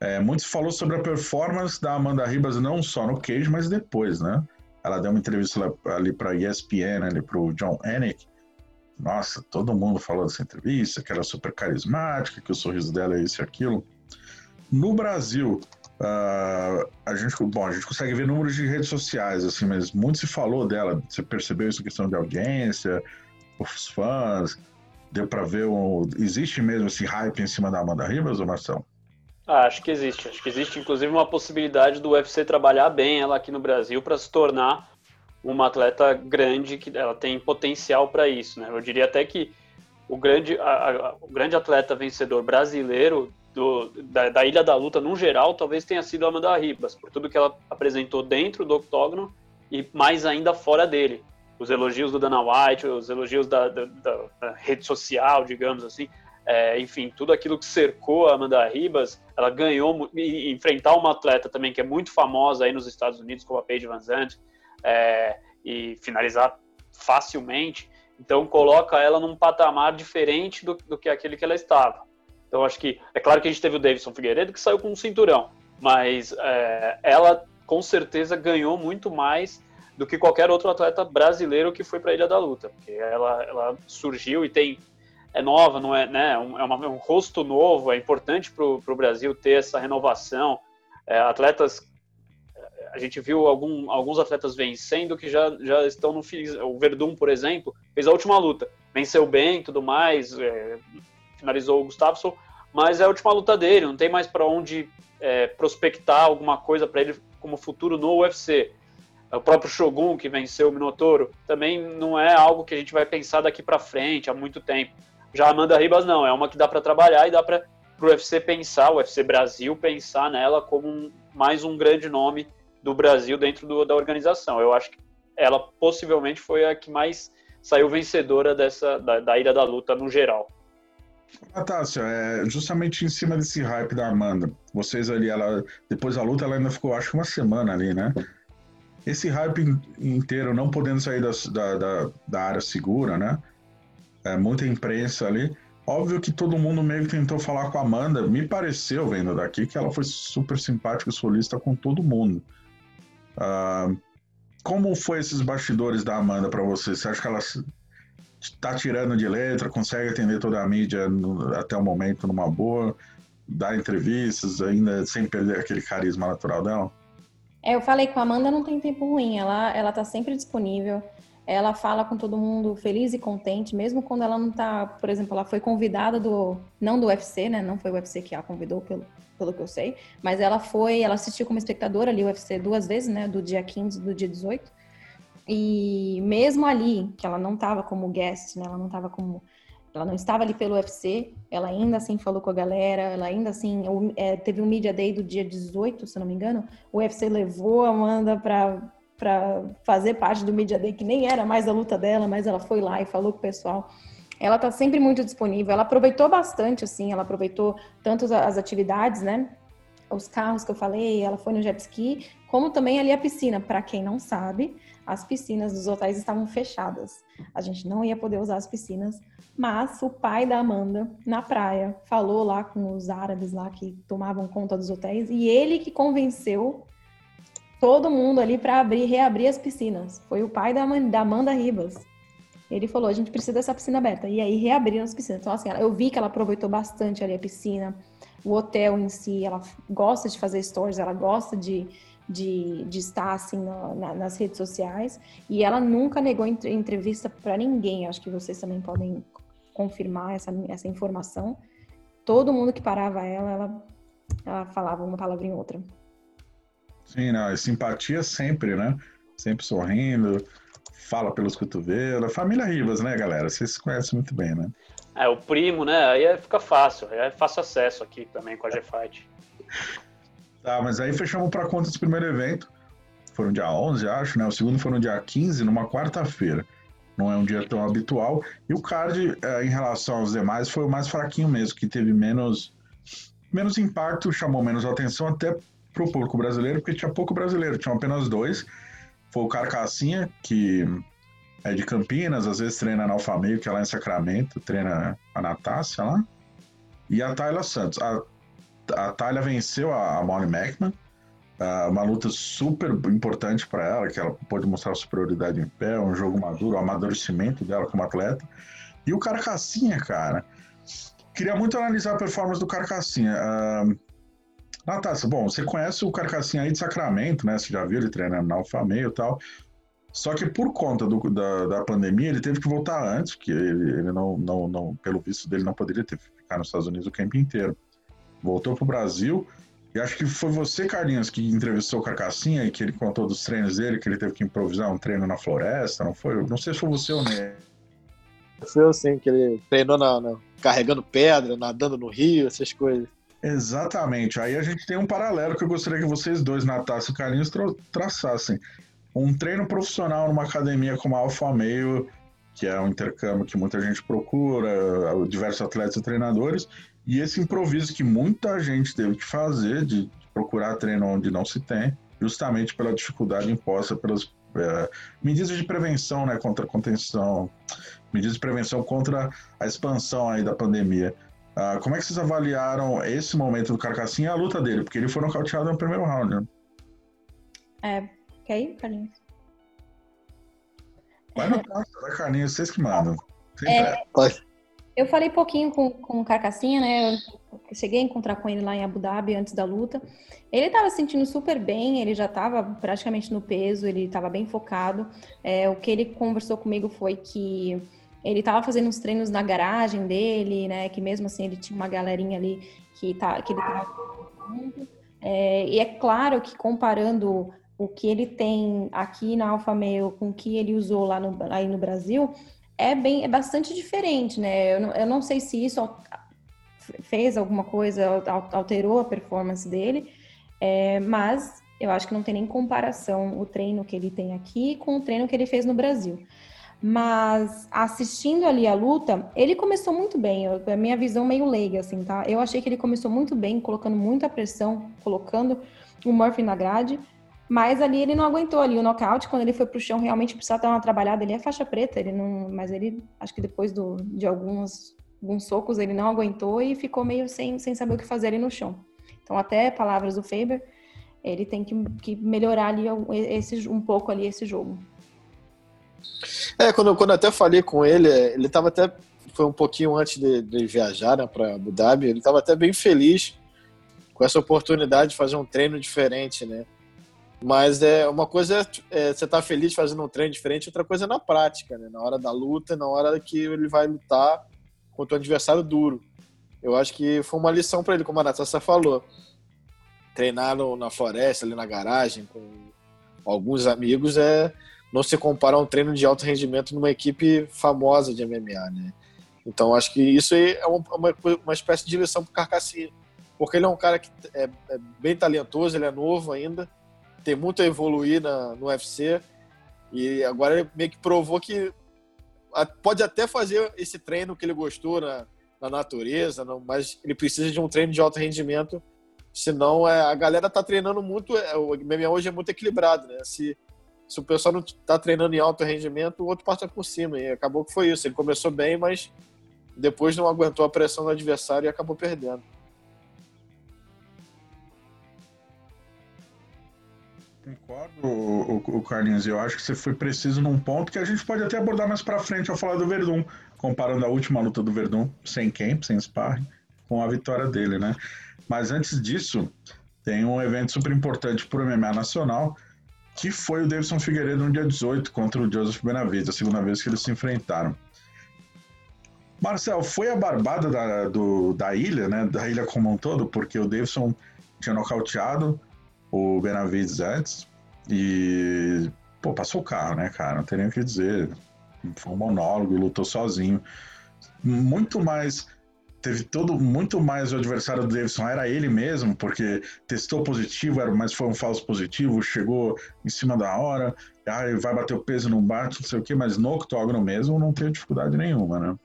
é, muito se falou sobre a performance da Amanda Ribas não só no cage, mas depois, né? Ela deu uma entrevista ali para ESPN, ali para o John Anik. Nossa, todo mundo falou dessa entrevista, que era super carismática, que o sorriso dela é isso e aquilo. No Brasil, uh, a gente, bom, a gente consegue ver números de redes sociais, assim, mas muito se falou dela. Você percebeu isso, questão de audiência, os fãs? Deu para ver, um, existe mesmo esse hype em cima da Amanda Ribas, ou Marcelo? Ah, acho que existe. Acho que existe, inclusive, uma possibilidade do UFC trabalhar bem ela aqui no Brasil para se tornar uma atleta grande, que ela tem potencial para isso. Né? Eu diria até que o grande, a, a, o grande atleta vencedor brasileiro do, da, da, Ilha da Luta, no geral, talvez tenha sido a Amanda Ribas, por tudo que ela apresentou dentro do octógono e mais ainda fora dele. Os elogios do Dana White, os elogios da, da, da rede social, digamos assim, é, enfim, tudo aquilo que cercou a Amanda Ribas, ela ganhou e enfrentar uma atleta também que é muito famosa aí nos Estados Unidos, como a Paige Van Zandt, é, e finalizar facilmente, então coloca ela num patamar diferente do, do que aquele que ela estava. Então acho que é claro que a gente teve o Davidson Figueiredo que saiu com um cinturão, mas é, ela com certeza ganhou muito mais do que qualquer outro atleta brasileiro que foi para a Ilha da Luta, porque ela, ela surgiu e tem é nova, não é, né? Um, é, uma, é um rosto novo, é importante para o Brasil ter essa renovação. É, atletas, a gente viu algum, alguns atletas vencendo que já, já estão no o Verdun, por exemplo, fez a última luta, venceu bem, tudo mais, é, finalizou o Gustafsson, mas é a última luta dele, não tem mais para onde é, prospectar alguma coisa para ele como futuro no UFC. O próprio Shogun, que venceu o Minotouro, também não é algo que a gente vai pensar daqui para frente há muito tempo. Já a Amanda Ribas não, é uma que dá para trabalhar e dá para o UFC pensar, o UFC Brasil pensar nela como um, mais um grande nome do Brasil dentro do, da organização. Eu acho que ela possivelmente foi a que mais saiu vencedora dessa da, da Ilha da Luta no geral. Natácia, é, justamente em cima desse hype da Amanda, vocês ali, ela depois da luta, ela ainda ficou, acho que uma semana ali, né? Esse hype inteiro, não podendo sair da, da, da área segura, né? É, muita imprensa ali. Óbvio que todo mundo meio que tentou falar com a Amanda. Me pareceu, vendo daqui, que ela foi super simpática e solista com todo mundo. Uh, como foi esses bastidores da Amanda para você? Você acha que ela está tirando de letra, consegue atender toda a mídia no, até o momento numa boa, dar entrevistas, ainda sem perder aquele carisma natural dela? É, eu falei com a Amanda, não tem tempo ruim. Ela, ela tá sempre disponível ela fala com todo mundo feliz e contente, mesmo quando ela não tá, por exemplo, ela foi convidada do, não do UFC, né, não foi o UFC que a convidou, pelo, pelo que eu sei, mas ela foi, ela assistiu como espectadora ali o UFC duas vezes, né, do dia 15 e do dia 18, e mesmo ali, que ela não tava como guest, né, ela não tava como, ela não estava ali pelo UFC, ela ainda assim falou com a galera, ela ainda assim, é, teve um Media Day do dia 18, se não me engano, o UFC levou a Amanda para para fazer parte do Media Day, que nem era mais a luta dela, mas ela foi lá e falou com o pessoal. Ela tá sempre muito disponível. Ela aproveitou bastante, assim, ela aproveitou tanto as atividades, né? Os carros que eu falei, ela foi no jet ski, como também ali a piscina. Para quem não sabe, as piscinas dos hotéis estavam fechadas. A gente não ia poder usar as piscinas, mas o pai da Amanda, na praia, falou lá com os árabes lá que tomavam conta dos hotéis e ele que convenceu todo mundo ali para abrir, reabrir as piscinas. Foi o pai da, da Amanda Ribas. Ele falou: a gente precisa dessa piscina aberta. E aí reabriram as piscinas. Então, assim, eu vi que ela aproveitou bastante ali a piscina, o hotel em si. Ela gosta de fazer stories, ela gosta de, de, de estar assim na, na, nas redes sociais. E ela nunca negou entrevista para ninguém. Acho que vocês também podem confirmar essa, essa informação. Todo mundo que parava ela, ela, ela falava uma palavra em outra. Sim, não, é simpatia sempre, né? Sempre sorrindo, fala pelos cotovelos. Família Rivas, né, galera? Vocês se conhecem muito bem, né? É, o primo, né? Aí é- fica fácil, é fácil acesso aqui também com a G-Fight. Tá, mas aí fechamos para conta desse primeiro evento. Foram dia 11, acho, né? O segundo foi no dia 15, numa quarta-feira. Não é um dia tão habitual. E o card, eh, em relação aos demais, foi o mais fraquinho mesmo, que teve menos, menos impacto, chamou menos atenção até pro público brasileiro, porque tinha pouco brasileiro, tinham apenas dois. Foi o Carcassinha, que é de Campinas, às vezes treina na Alfa Meio, que é lá em Sacramento, treina a Natácia lá. E a Tayla Santos. A a Talia venceu a, a Molly McMahon, ah, uma luta super importante para ela, que ela pôde mostrar superioridade em pé, um jogo maduro, o amadurecimento dela como atleta. E o Carcassinha, cara, queria muito analisar a performance do Carcassinha. Uh, Natácia, bom, você conhece o Carcassinha aí de Sacramento, né? Você já viu ele treinando na Alfa Meio e tal. Só que por conta do, da, da pandemia, ele teve que voltar antes, porque ele, ele não, não, não, pelo visto dele, não poderia ter ficado nos Estados Unidos o tempo inteiro voltou para o Brasil. E acho que foi você, Carlinhos, que entrevistou o Carcassinha e que ele contou dos treinos dele, que ele teve que improvisar um treino na floresta, não foi? Não sei se foi você ou não. Foi eu sim, que ele treinou na, na- carregando pedra, nadando no rio, essas coisas. Exatamente. Aí a gente tem um paralelo que eu gostaria que vocês dois, Natácia e Carlinhos, tra traçassem. Um treino profissional numa academia como a Alfa Meio, que é um intercâmbio que muita gente procura, diversos atletas e treinadores, e esse improviso que muita gente teve que fazer de procurar treino onde não se tem, justamente pela dificuldade imposta pelas eh, medidas de prevenção, né, contra a contenção, medidas de prevenção contra a expansão aí da pandemia. Ah, como é que vocês avaliaram esse momento do Carcassinha e a luta dele? Porque ele foi nocauteado no primeiro round, né? É, quer ir, Carlinhos? Vai na praça, vai Carlinhos, vocês que mandam. É, pressa. Eu falei pouquinho com, com o Carcassinha, né? Eu cheguei a encontrar com ele lá em Abu Dhabi antes da luta. Ele estava se sentindo super bem, ele já estava praticamente no peso, ele estava bem focado. É, o que ele conversou comigo foi que ele estava fazendo uns treinos na garagem dele, né? Que mesmo assim ele tinha uma galerinha ali que, tá, que ele junto. É, e é claro que comparando o que ele tem aqui na Alfa Romeo com o que ele usou lá no, aí no Brasil, é bem é bastante diferente, né? Eu não, eu não sei se isso fez alguma coisa, al- alterou a performance dele, é, mas eu acho que não tem nem comparação o treino que ele tem aqui com o treino que ele fez no Brasil. Mas assistindo ali a luta, ele começou muito bem. Eu, a minha visão meio leiga, assim, tá? Eu achei que ele começou muito bem, colocando muita pressão, colocando o Murphy na grade. Mas ali ele não aguentou ali o nocaute, quando ele foi pro chão, realmente precisava dar uma trabalhada. Ele é faixa preta, ele não, mas ele acho que depois do, de alguns, alguns socos ele não aguentou e ficou meio sem, sem saber o que fazer ali no chão. Então, até palavras do Faber, ele tem que, que melhorar ali esse, um pouco ali esse jogo. É, quando, quando eu até falei com ele, é, ele estava até. Foi um pouquinho antes de, de viajar né, para Abu Dhabi, ele estava até bem feliz com essa oportunidade de fazer um treino diferente, né? Mas é uma coisa é, você tá feliz fazendo um treino diferente, outra coisa é na prática, né? Na hora da luta, na hora que ele vai lutar contra um adversário duro. Eu acho que foi uma lição para ele, como a Natasha falou. Treinar no- na floresta, ali na garagem, com alguns amigos, é não se compara a um treino de alto rendimento numa equipe famosa de MMA, né? Então acho que isso aí é uma, uma, espécie de lição pro Carcassinha. Porque ele é um cara que é, é bem talentoso, ele é novo ainda, tem muito a evoluir na, no UFC, e agora ele meio que provou que pode até fazer esse treino que ele gostou na, na natureza, não, mas ele precisa de um treino de alto rendimento, senão é, a galera tá treinando muito, é, o MMA hoje é muito equilibrado, né? Se, se o pessoal não tá treinando em alto rendimento, o outro passa por cima, e acabou que foi isso. Ele começou bem, mas depois não aguentou a pressão do adversário e acabou perdendo. Concordo, o, o, o Carlinhos. Eu acho que você foi preciso num ponto que a gente pode até abordar mais pra frente ao falar do Verdun, comparando a última luta do Verdun, sem camp, sem sparring, com a vitória dele, né? Mas antes disso, tem um evento super importante pro MMA nacional, que foi o Davidson Figueiredo no dia 18 contra o Joseph Benavides, a segunda vez que eles se enfrentaram. Marcel, foi a barbada da, do, da ilha, né? Da ilha como um todo, porque o Davidson tinha nocauteado o Benavides antes e, pô, passou o carro, né, cara? Não tem nem o que dizer. Foi um monólogo, lutou sozinho. Muito mais teve todo muito mais o adversário do Davidson era ele mesmo, porque testou positivo, era, mas foi um falso positivo, chegou em cima da hora, ah, vai bater o peso, não bate, não sei o que, mas no octógono mesmo não tem dificuldade nenhuma, né?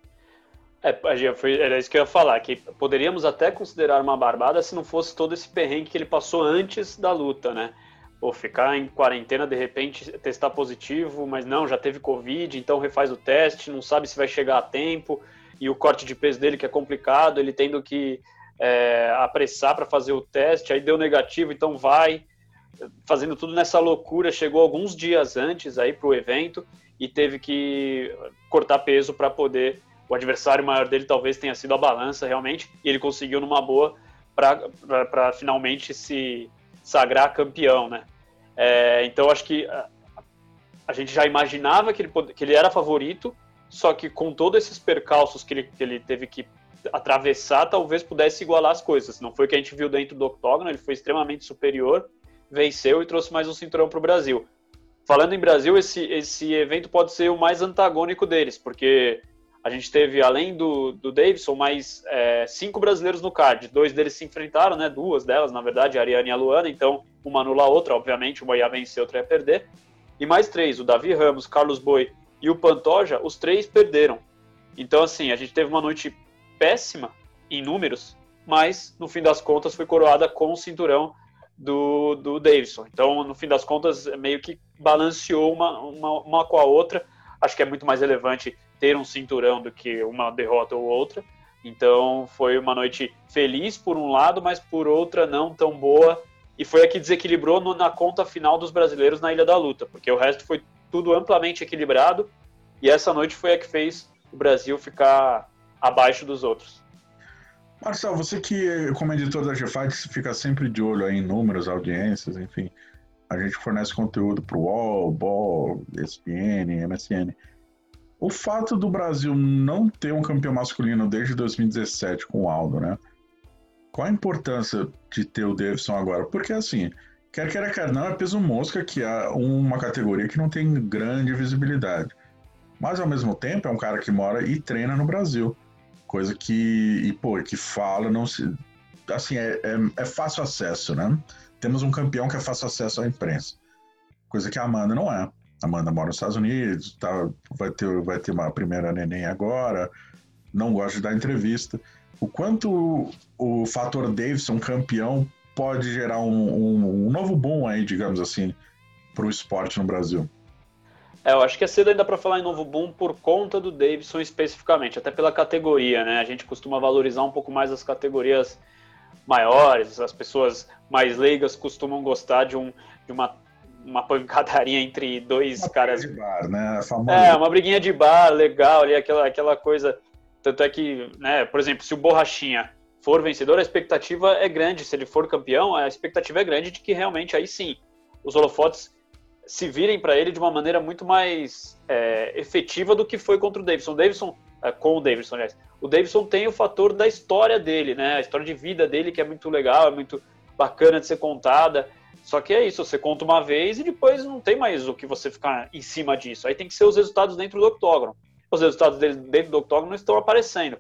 É, foi, era isso que eu ia falar, que poderíamos até considerar uma barbada se não fosse todo esse perrengue que ele passou antes da luta, né? Ou ficar em quarentena, de repente testar positivo, mas não, já teve Covid, então refaz o teste, não sabe se vai chegar a tempo e o corte de peso dele que é complicado, ele tendo que é, apressar para fazer o teste, aí deu negativo, então vai fazendo tudo nessa loucura, chegou alguns dias antes aí para o evento e teve que cortar peso para poder o adversário maior dele talvez tenha sido a balança realmente e ele conseguiu numa boa para finalmente se sagrar campeão, né? É, então acho que a, a, gente já imaginava que ele, que ele era favorito só que com todos esses percalços que ele, que ele teve que atravessar, talvez pudesse igualar as coisas. Não foi o que a gente viu dentro do octógono, ele foi extremamente superior, venceu e trouxe mais um cinturão para o Brasil. Falando em Brasil, esse, esse evento pode ser o mais antagônico deles, porque a gente teve, além do, do Davidson, mais é, cinco brasileiros no card. Dois deles se enfrentaram, né? Duas delas, na verdade, a Ariane e a Luana. Então, uma anula a outra, obviamente, uma ia vencer, outra ia perder. E mais três, o Davi Ramos, Carlos Boi e o Pantoja, os três perderam. Então, assim, a gente teve uma noite péssima em números, mas no fim das contas foi coroada com o cinturão do, do Davidson. Então, no fim das contas, meio que balanceou uma, uma, uma com a outra. Acho que é muito mais relevante ter um cinturão do que uma derrota ou outra. Então, foi uma noite feliz por um lado, mas por outra não tão boa. E foi a que desequilibrou no, na conta final dos brasileiros na Ilha da Luta, porque o resto foi tudo amplamente equilibrado, e essa noite foi a que fez o Brasil ficar abaixo dos outros. Marcelo, você que, como editor da GFAT, fica sempre de olho em números, audiências, enfim. A gente fornece conteúdo para o UOL, BOL, ESPN, MSN. O fato do Brasil não ter um campeão masculino desde 2017 com o Aldo, né? Qual a importância de ter o Davidson agora? Porque, assim, Quer queira, quer não, é peso mosca, que é uma categoria que não tem grande visibilidade. Mas, ao mesmo tempo, é um cara que mora e treina no Brasil. Coisa que, e, pô, que fala, não se... Assim, é, é, é fácil acesso, né? Temos um campeão que é fácil acesso à imprensa. Coisa que a Amanda não é. Amanda mora nos Estados Unidos, tá, vai, ter, vai ter uma primeira neném agora, não gosta de dar entrevista. O quanto o fator Davidson campeão pode gerar um, um, um novo boom aí, digamos assim, para o esporte no Brasil? É, eu acho que é cedo ainda para falar em novo boom por conta do Davidson especificamente, até pela categoria, né? A gente costuma valorizar um pouco mais as categorias maiores, as pessoas mais leigas costumam gostar de, um, de uma, uma pancadaria entre dois uma caras. De bar, né? É, uma briguinha de bar, legal ali, aquela, aquela coisa. Tanto é que, né, por exemplo, se o Borrachinha for vencedor, a expectativa é grande. Se ele for campeão, a expectativa é grande de que realmente aí sim os holofotes se virem para ele de uma maneira muito mais é, efetiva do que foi contra o Davidson. Davidson, é, com o Davidson, aliás. O Davidson tem o fator da história dele, né? A história de vida dele que é muito legal, é muito bacana de ser contada. Só que é isso, você conta uma vez e depois não tem mais o que você ficar em cima disso. Aí tem que ser os resultados dentro do octógono. Os resultados dele dentro do octógono não estão aparecendo.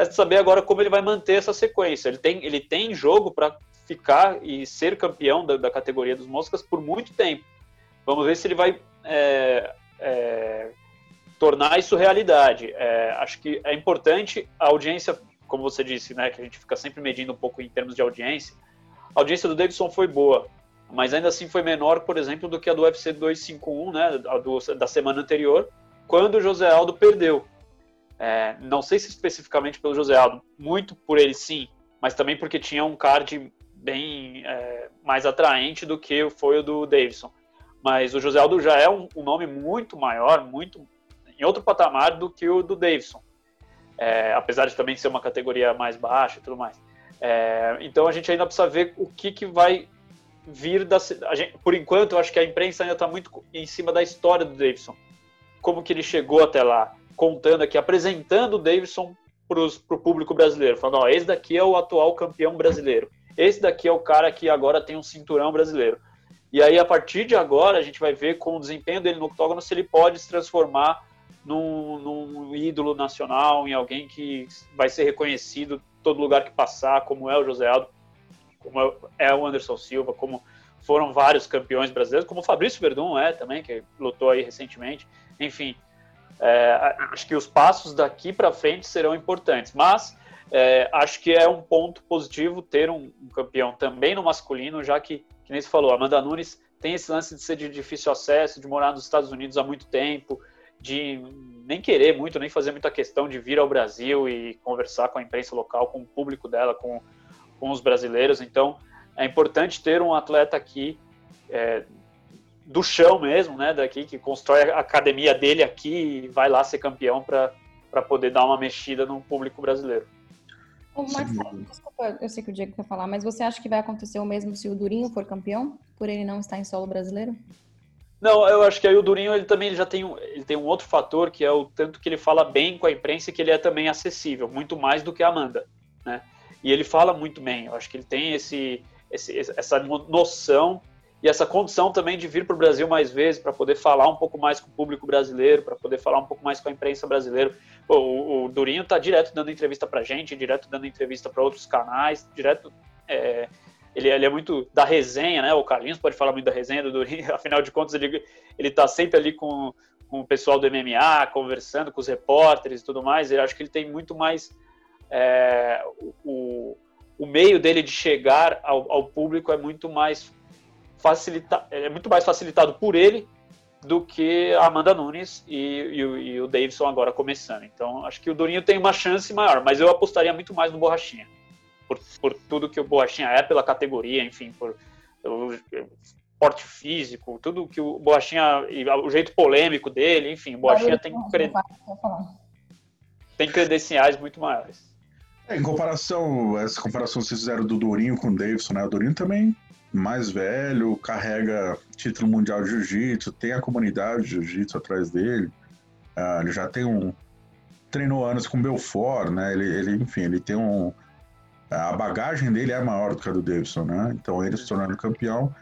Resta saber agora como ele vai manter essa sequência. Ele tem, ele tem jogo para ficar e ser campeão da, da, categoria dos moscas por muito tempo. Vamos ver se ele vai é, é, tornar isso realidade. É, acho que é importante a audiência, como você disse, né, que a gente fica sempre medindo um pouco em termos de audiência. A audiência do Davidson foi boa, mas ainda assim foi menor, por exemplo, do que a do UFC 251, né, do, da semana anterior, quando o José Aldo perdeu. É, não sei se especificamente pelo José Aldo, muito por ele sim, mas também porque tinha um card bem é, mais atraente do que foi o do Davidson. Mas o José Aldo já é um, um nome muito maior, muito em outro patamar do que o do Davidson. É, apesar de também ser uma categoria mais baixa e tudo mais. É, então a gente ainda precisa ver o que, que vai vir da. Gente, por enquanto, eu acho que a imprensa ainda está muito em cima da história do Davidson. Como que ele chegou até lá contando aqui, apresentando o Davidson para o público brasileiro, falando, ó, esse daqui é o atual campeão brasileiro, esse daqui é o cara que agora tem um cinturão brasileiro. E aí, a partir de agora, a gente vai ver com o desempenho dele no octógono se ele pode se transformar num, num ídolo nacional, em alguém que vai ser reconhecido todo lugar que passar, como é o José Aldo, como é o Anderson Silva, como foram vários campeões brasileiros, como o Fabrício Verdun é também, que lutou aí recentemente. Enfim, é, acho que os passos daqui para frente serão importantes, mas é, acho que é um ponto positivo ter um, um, campeão também no masculino, já que, que nem se falou, Amanda Nunes tem esse lance de ser de difícil acesso, de morar nos Estados Unidos há muito tempo, de nem querer muito, nem fazer muita questão de vir ao Brasil e conversar com a imprensa local, com o público dela, com, com os brasileiros. Então, é importante ter um atleta aqui é, do chão mesmo, né, daqui, que constrói a academia dele aqui e vai lá ser campeão para poder dar uma mexida no público brasileiro. Ô, Marcelo, desculpa, eu sei que o Diego quer falar, mas você acha que vai acontecer o mesmo se o Durinho for campeão, por ele não estar em solo brasileiro? Não, eu acho que aí o Durinho ele também ele já tem um, ele tem um outro fator que é o tanto que ele fala bem com a imprensa e que ele é também acessível, muito mais do que a Amanda, né? E ele fala muito bem. Eu acho que ele tem esse, esse essa noção e essa condição também de vir para o Brasil mais vezes para poder falar um pouco mais com o público brasileiro, para poder falar um pouco mais com a imprensa brasileira. O, o, Durinho está direto dando entrevista para gente, direto dando entrevista para outros canais, direto é, ele, ele, é muito da resenha, né? O Carlinhos pode falar muito da resenha do Durinho, afinal de contas, ele, ele tá sempre ali com, com o pessoal do MMA, conversando com os repórteres e tudo mais. Eu acho que ele tem muito mais. É, o, o meio dele de chegar ao, ao público é muito mais facilita, é muito mais facilitado por ele do que a Amanda Nunes e, e, e, o Davidson agora começando. Então, acho que o Durinho tem uma chance maior, mas eu apostaria muito mais no Borrachinha por, por tudo que o Borrachinha é pela categoria, enfim, por o porte físico, tudo que o Borrachinha, o jeito polêmico dele, enfim, o Borrachinha tem, cred... tem credenciais muito maiores. É, em comparação, essa comparação que vocês fizeram do Dourinho com o Davidson, né? O Dourinho também mais velho, carrega título mundial de jiu-jitsu, tem a comunidade de jiu-jitsu atrás dele. Uh, ele já tem um. Treinou anos com Belfort, né? Ele, ele, enfim, ele tem um, a bagagem dele é maior do que a do Davidson, né? Então ele se tornando campeão,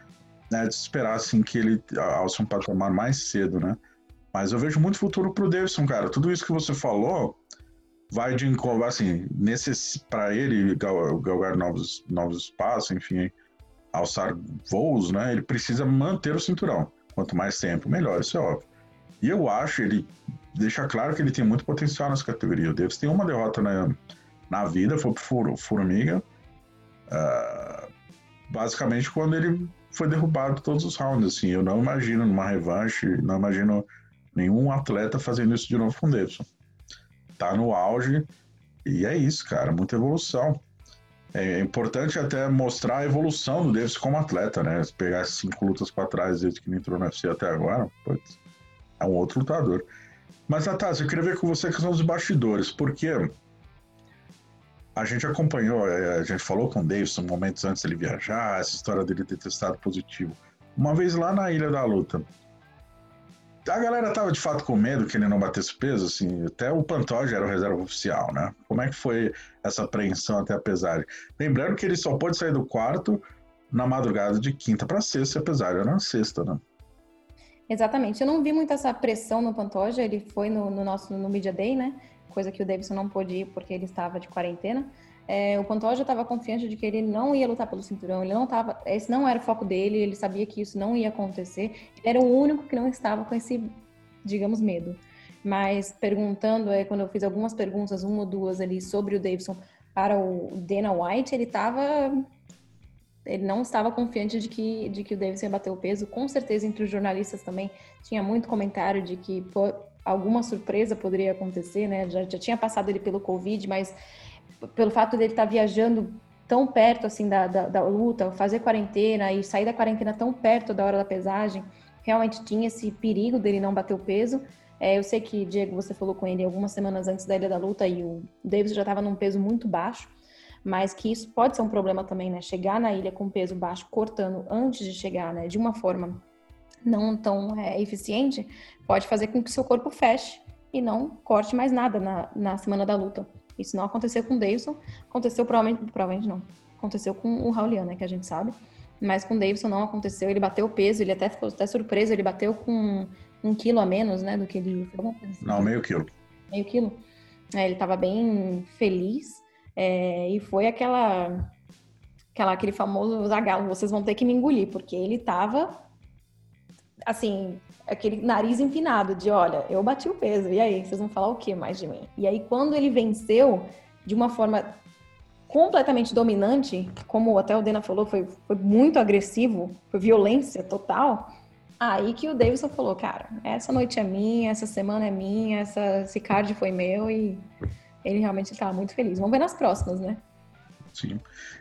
né, de esperar assim que ele alce um patamar mais cedo, né? Mas eu vejo muito futuro pro Davidson, cara. Tudo isso que você falou vai de assim, nesse para ele galgar novos novos espaços, enfim, alçar voos, né? Ele precisa manter o cinturão. Quanto mais tempo, melhor, isso é óbvio. E eu acho, ele deixa claro que ele tem muito potencial nessa categoria. O Davis tem uma derrota na, na vida, foi pro Formiga. Uh, basicamente quando ele foi derrubado todos os rounds, assim, eu não imagino numa revanche, não imagino nenhum atleta fazendo isso de novo com o Davidson. Tá no auge e é isso, cara, muita evolução. É importante até mostrar a evolução do Davis como atleta, né? Se pegar cinco lutas para trás desde que ele entrou no UFC até agora, putz, é um outro lutador. Mas, Natália, eu queria ver com você a questão dos bastidores, porque a gente acompanhou, é, a gente falou com o Davidson momentos antes dele viajar, essa história dele ter testado positivo. Uma vez lá na Ilha da Luta, a galera tava de fato com medo que ele não batesse peso, assim, até o Pantoja era o reserva oficial, né? Como é que foi essa apreensão até a pesagem? Lembrando que ele só pôde sair do quarto na madrugada de quinta para sexta, apesar era na sexta, né? Exatamente. Eu não vi muito essa pressão no Pantoja, ele foi no, no nosso no Media Day, né? coisa que o Davidson não pôde ir porque ele estava de quarentena. É, o Pantoja estava confiante de que ele não ia lutar pelo cinturão, ele não estava, esse não era o foco dele, ele sabia que isso não ia acontecer. Ele era o único que não estava com esse, digamos, medo. Mas perguntando, é, quando eu fiz algumas perguntas, uma ou duas ali sobre o Davidson para o Dana White, ele estava ele não estava confiante de que, de que o Davidson ia bater o peso. Com certeza, entre os jornalistas também tinha muito comentário de que pô, alguma surpresa poderia acontecer, né? Já, já tinha passado ele pelo Covid, mas pelo fato dele estar viajando tão perto assim da, da, da, luta, fazer quarentena e sair da quarentena tão perto da hora da pesagem, realmente tinha esse perigo dele não bater o peso. É, eu sei que, Diego, você falou com ele algumas semanas antes da ilha da luta e o Davis já estava num peso muito baixo, mas que isso pode ser um problema também, né? Chegar na ilha com peso baixo, cortando antes de chegar, né? De uma forma não tão é, eficiente, pode fazer com que seu corpo feche e não corte mais nada na, na semana da luta. Isso não aconteceu com o Davidson, aconteceu provavelmente, provavelmente não, aconteceu com o Raulian, né, que a gente sabe, mas com o Davidson não aconteceu, ele bateu o peso, ele até ficou até surpreso, ele bateu com um quilo a menos, né, do que ele... Assim. Não, meio quilo. Meio quilo. É, ele estava bem feliz, é, e foi aquela, aquela, aquele famoso zagalo, vocês vão ter que me engolir, porque ele estava assim, aquele nariz empinado de, olha, eu bati o peso, e aí, vocês vão falar o que mais de mim? E aí, quando ele venceu de uma forma completamente dominante, como até o Dena falou, foi, foi muito agressivo, foi violência total, aí que o Davidson falou, cara, essa noite é minha, essa semana é minha, essa, esse card foi meu, e ele realmente estava muito feliz. Vamos ver nas próximas, né? Sim,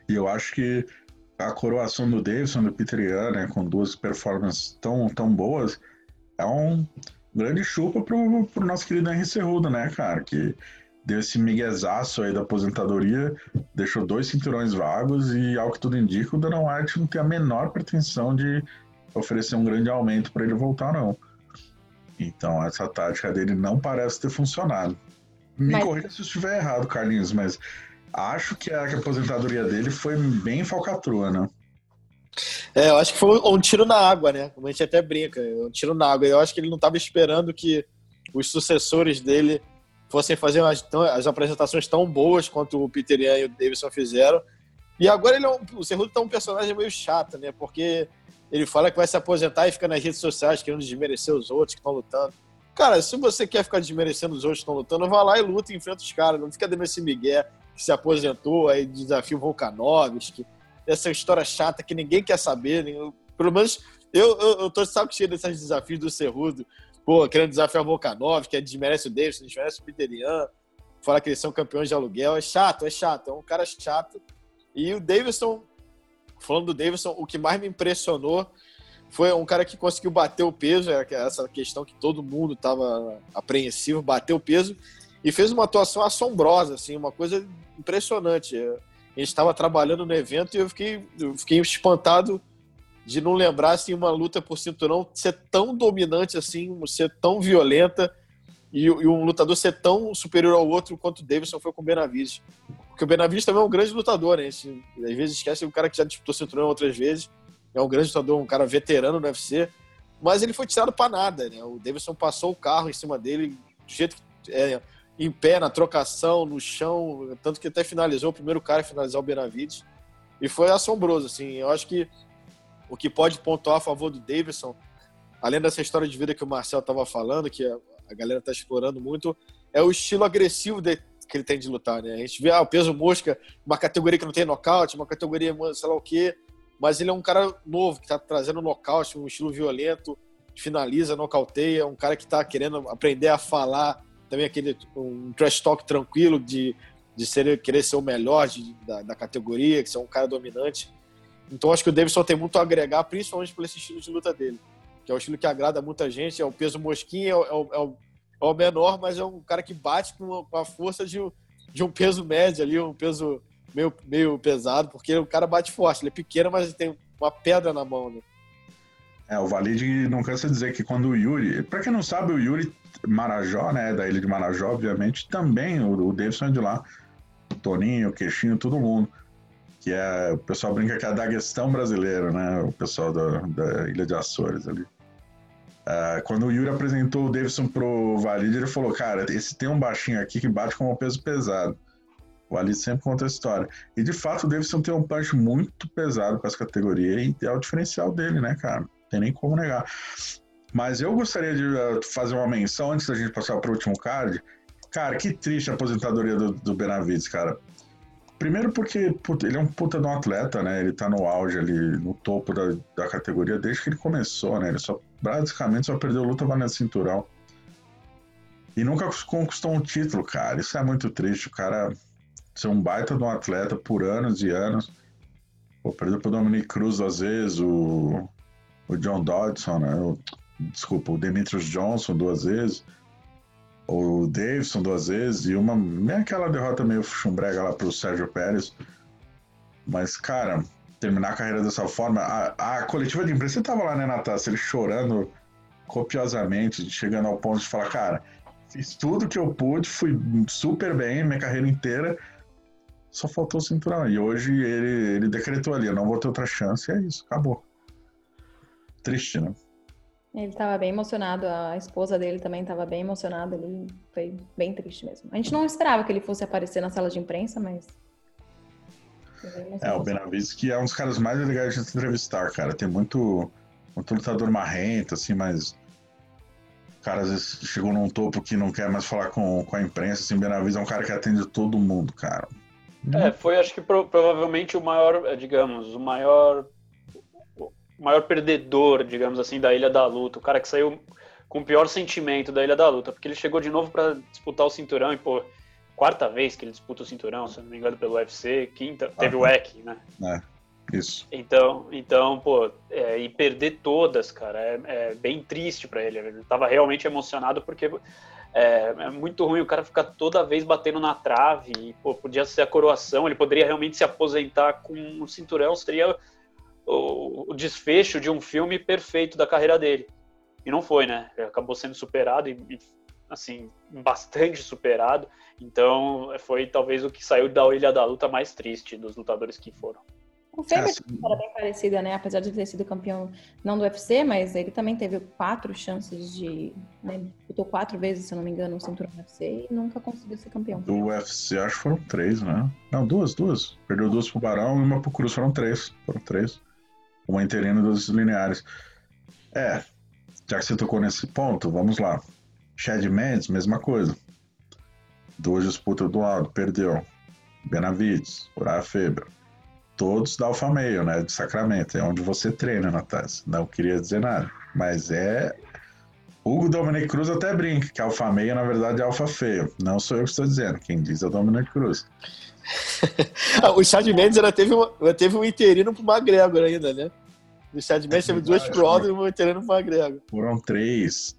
e eu acho que a coroação do Davidson, do Peter Yan, né, com duas performances tão, tão boas, é um grande chupa pro, pro nosso querido Henry Cerrudo, né, cara, que deu esse miguezaço aí da aposentadoria, deixou dois cinturões vagos e, ao que tudo indica, o Dana White não tem a menor pretensão de oferecer um grande aumento para ele voltar, não. Então, essa tática dele não parece ter funcionado. Me mas... corrija se eu estiver errado, Carlinhos, mas acho que a, aposentadoria dele foi bem falcatrua, né? É, eu acho que foi um tiro na água, né? Como a gente até brinca, um tiro na água. Eu acho que ele não estava esperando que os sucessores dele fossem fazer as, as, apresentações tão boas quanto o Peter Ian e o Davidson fizeram. E agora ele é um, o Cerrudo tá um personagem meio chato, né? Porque ele fala que vai se aposentar e fica nas redes sociais querendo desmerecer os outros que estão lutando. Cara, se você quer ficar desmerecendo os outros que estão lutando, vá lá e luta e enfrenta os caras. Não fica dando esse migué que se aposentou, aí desafio Volkanovski, essa história chata que ninguém quer saber. Pelo menos eu, eu, eu tô saco cheio desses desafios do Cerrudo. Pô, querendo desafiar Volkanovski, que desmerece o Davis, desmerece o Peterian, fala que eles são campeões de aluguel. É chato, é chato, é um cara chato. E o Davidson, falando do Davidson, o que mais me impressionou foi um cara que conseguiu bater o peso, essa questão que todo mundo estava apreensivo, bater o peso e fez uma atuação assombrosa, assim, uma coisa impressionante. A gente estava trabalhando no evento e eu fiquei, eu fiquei espantado de não lembrar assim, uma luta por cinturão ser tão dominante assim, ser tão violenta e, e, um lutador ser tão superior ao outro quanto o Davidson foi com o Benavides. Porque o Benavides também é um grande lutador, né? Gente, às vezes esquece um cara que já disputou cinturão outras vezes, é um grande lutador, um cara veterano no UFC, mas ele foi tirado para nada, né? O Davidson passou o carro em cima dele do jeito que é, em pé, na trocação, no chão, tanto que até finalizou, o primeiro cara a finalizar o Benavides. E foi assombroso, assim. Eu acho que o que pode pontuar a favor do Davidson, além dessa história de vida que o Marcel estava falando, que a galera está explorando muito, é o estilo agressivo de, que ele tem de lutar, né? A gente vê ah, o peso mosca, uma categoria que não tem nocaute, uma categoria sei lá o quê, mas ele é um cara novo, que está trazendo nocaute, um estilo violento, finaliza, nocauteia, um cara que está querendo aprender a falar também aquele um trash talk tranquilo de, de ser, querer ser o melhor de, da, da, categoria, que ser um cara dominante. Então acho que o Davidson tem muito a agregar, principalmente por esse estilo de luta dele, que é o estilo que agrada muita gente, é o peso mosquinha, é o, é o, é o, é menor, mas é um cara que bate com, com a força de, de um peso médio ali, um peso meio, meio pesado, porque o cara bate forte, ele é pequeno, mas ele tem uma pedra na mão, né? É, o Valide não cansa dizer que quando o Yuri. Pra quem não sabe, o Yuri Marajó, né? Da ilha de Marajó, obviamente, também o, o Davidson é de lá. O Toninho, o Queixinho, todo mundo. Que é. O pessoal brinca que é a Daguestão brasileiro, né? O pessoal da, da Ilha de Açores ali. Uh, quando o Yuri apresentou o Davidson pro Valide, ele falou: Cara, esse tem um baixinho aqui que bate com um peso pesado. O Valide sempre conta a história. E de fato, o Davidson tem um punch muito pesado para essa categoria e é o diferencial dele, né, cara? Tem nem como negar. Mas eu gostaria de uh, fazer uma menção antes da gente passar para o último card. Cara, que triste a aposentadoria do, do Benavides, cara. Primeiro porque puta, ele é um puta de um atleta, né? Ele tá no auge ali, no topo da, da categoria desde que ele começou, né? Ele só, basicamente, só perdeu luta valendo cinturão. E nunca conquistou um título, cara. Isso é muito triste. O cara ser um baita de um atleta por anos e anos. Pô, perdeu pro Dominic Cruz às vezes, o o John Dodson, né? O, desculpa, o Demetrius Johnson duas vezes, o Davidson duas vezes, e uma. Nem aquela derrota meio chumbrega lá pro Sérgio Pérez. Mas, cara, terminar a carreira dessa forma. A, a coletiva de imprensa, você tava lá, né, Natácia? Ele chorando copiosamente, chegando ao ponto de falar, cara, Fiz tudo que eu pude, fui super bem minha carreira inteira. Só faltou o cinturão. E hoje ele, ele decretou ali: eu não vou ter outra chance. É isso, acabou. Triste, né? Ele estava bem emocionado, a esposa dele também estava bem emocionada, ele foi bem triste mesmo. A gente não esperava que ele fosse aparecer na sala de imprensa, mas. É, o Benavides que é um dos caras mais legais de entrevistar, cara. Tem muito, muito lutador marrento, assim, mas. O cara às vezes chegou num topo que não quer mais falar com, com a imprensa, assim, Benavides é um cara que atende todo mundo, cara. É, foi acho que pro, provavelmente o maior, digamos, o maior o maior perdedor, digamos assim, da Ilha da Luta, o cara que saiu com o pior sentimento da Ilha da Luta, porque ele chegou de novo para disputar o cinturão e, pô, quarta vez que ele disputa o cinturão, se não me engano, pelo UFC, quinta, teve o EC, né? É, isso. Então, então pô, é, e perder todas, cara, é, é bem triste para ele. Ele tava realmente emocionado porque é, é, muito ruim o cara ficar toda vez batendo na trave e, pô, podia ser a coroação, ele poderia realmente se aposentar com um cinturão, seria o, o, desfecho de um filme perfeito da carreira dele. E não foi, né? Ele acabou sendo superado e, e, assim, bastante superado. Então, foi talvez o que saiu da Ilha da Luta mais triste dos lutadores que foram. O Faber é, era bem parecida, né? Apesar de ter sido campeão não do UFC, mas ele também teve quatro chances de. Né? Lutou quatro vezes, se eu não me engano, no cinturão do UFC e nunca conseguiu ser campeão. Do UFC, acho que foram três, né? Não, duas, duas. Perdeu duas pro Barão e uma pro Cruz, foram três. Foram três uma interina dos lineares. É, já que você tocou nesse ponto, vamos lá. Chad Mendes, mesma coisa. Duas disputas do lado, perdeu. Benavides, Uriah Feber. Todos da Alfa Meio, né? De Sacramento. É onde você treina, Natália. Não queria dizer nada. Mas é. Hugo Dominic Cruz até brinca que Alfa Meio, na verdade, é Alfa Feio. Não sou eu que estou dizendo. Quem diz é o Dominic Cruz. o Chad Mendes ainda teve, um, teve um interino pro McGregor ainda, né? O Chad Mendes teve duas pro Aldo e um interino pro McGregor. Foram três.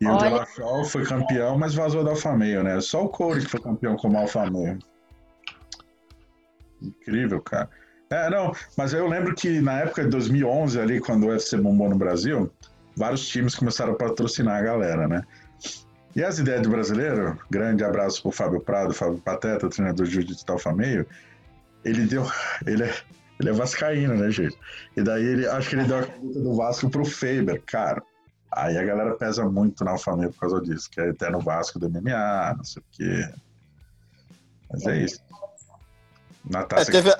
E Olha. o Delachol foi campeão, mas vazou da Alfa Meio, né? Só o Corey que foi campeão como Alfa Meio. Incrível, cara. É, não, mas eu lembro que na época de 2011, ali, quando o UFC bombou no Brasil, vários times começaram a patrocinar a galera, né? E as ideias do brasileiro, grande abraço pro Fábio Prado, Fábio Pateta, treinador de jiu-jitsu da Alfa Meio, ele deu, ele é, ele é vascaíno, né, gente? E daí ele, acho que ele deu a luta do Vasco pro Faber, cara. Aí a galera pesa muito na Meio por causa disso, que é eterno Vasco do MMA, não sei o quê. Mas é isso. Na, é, teve,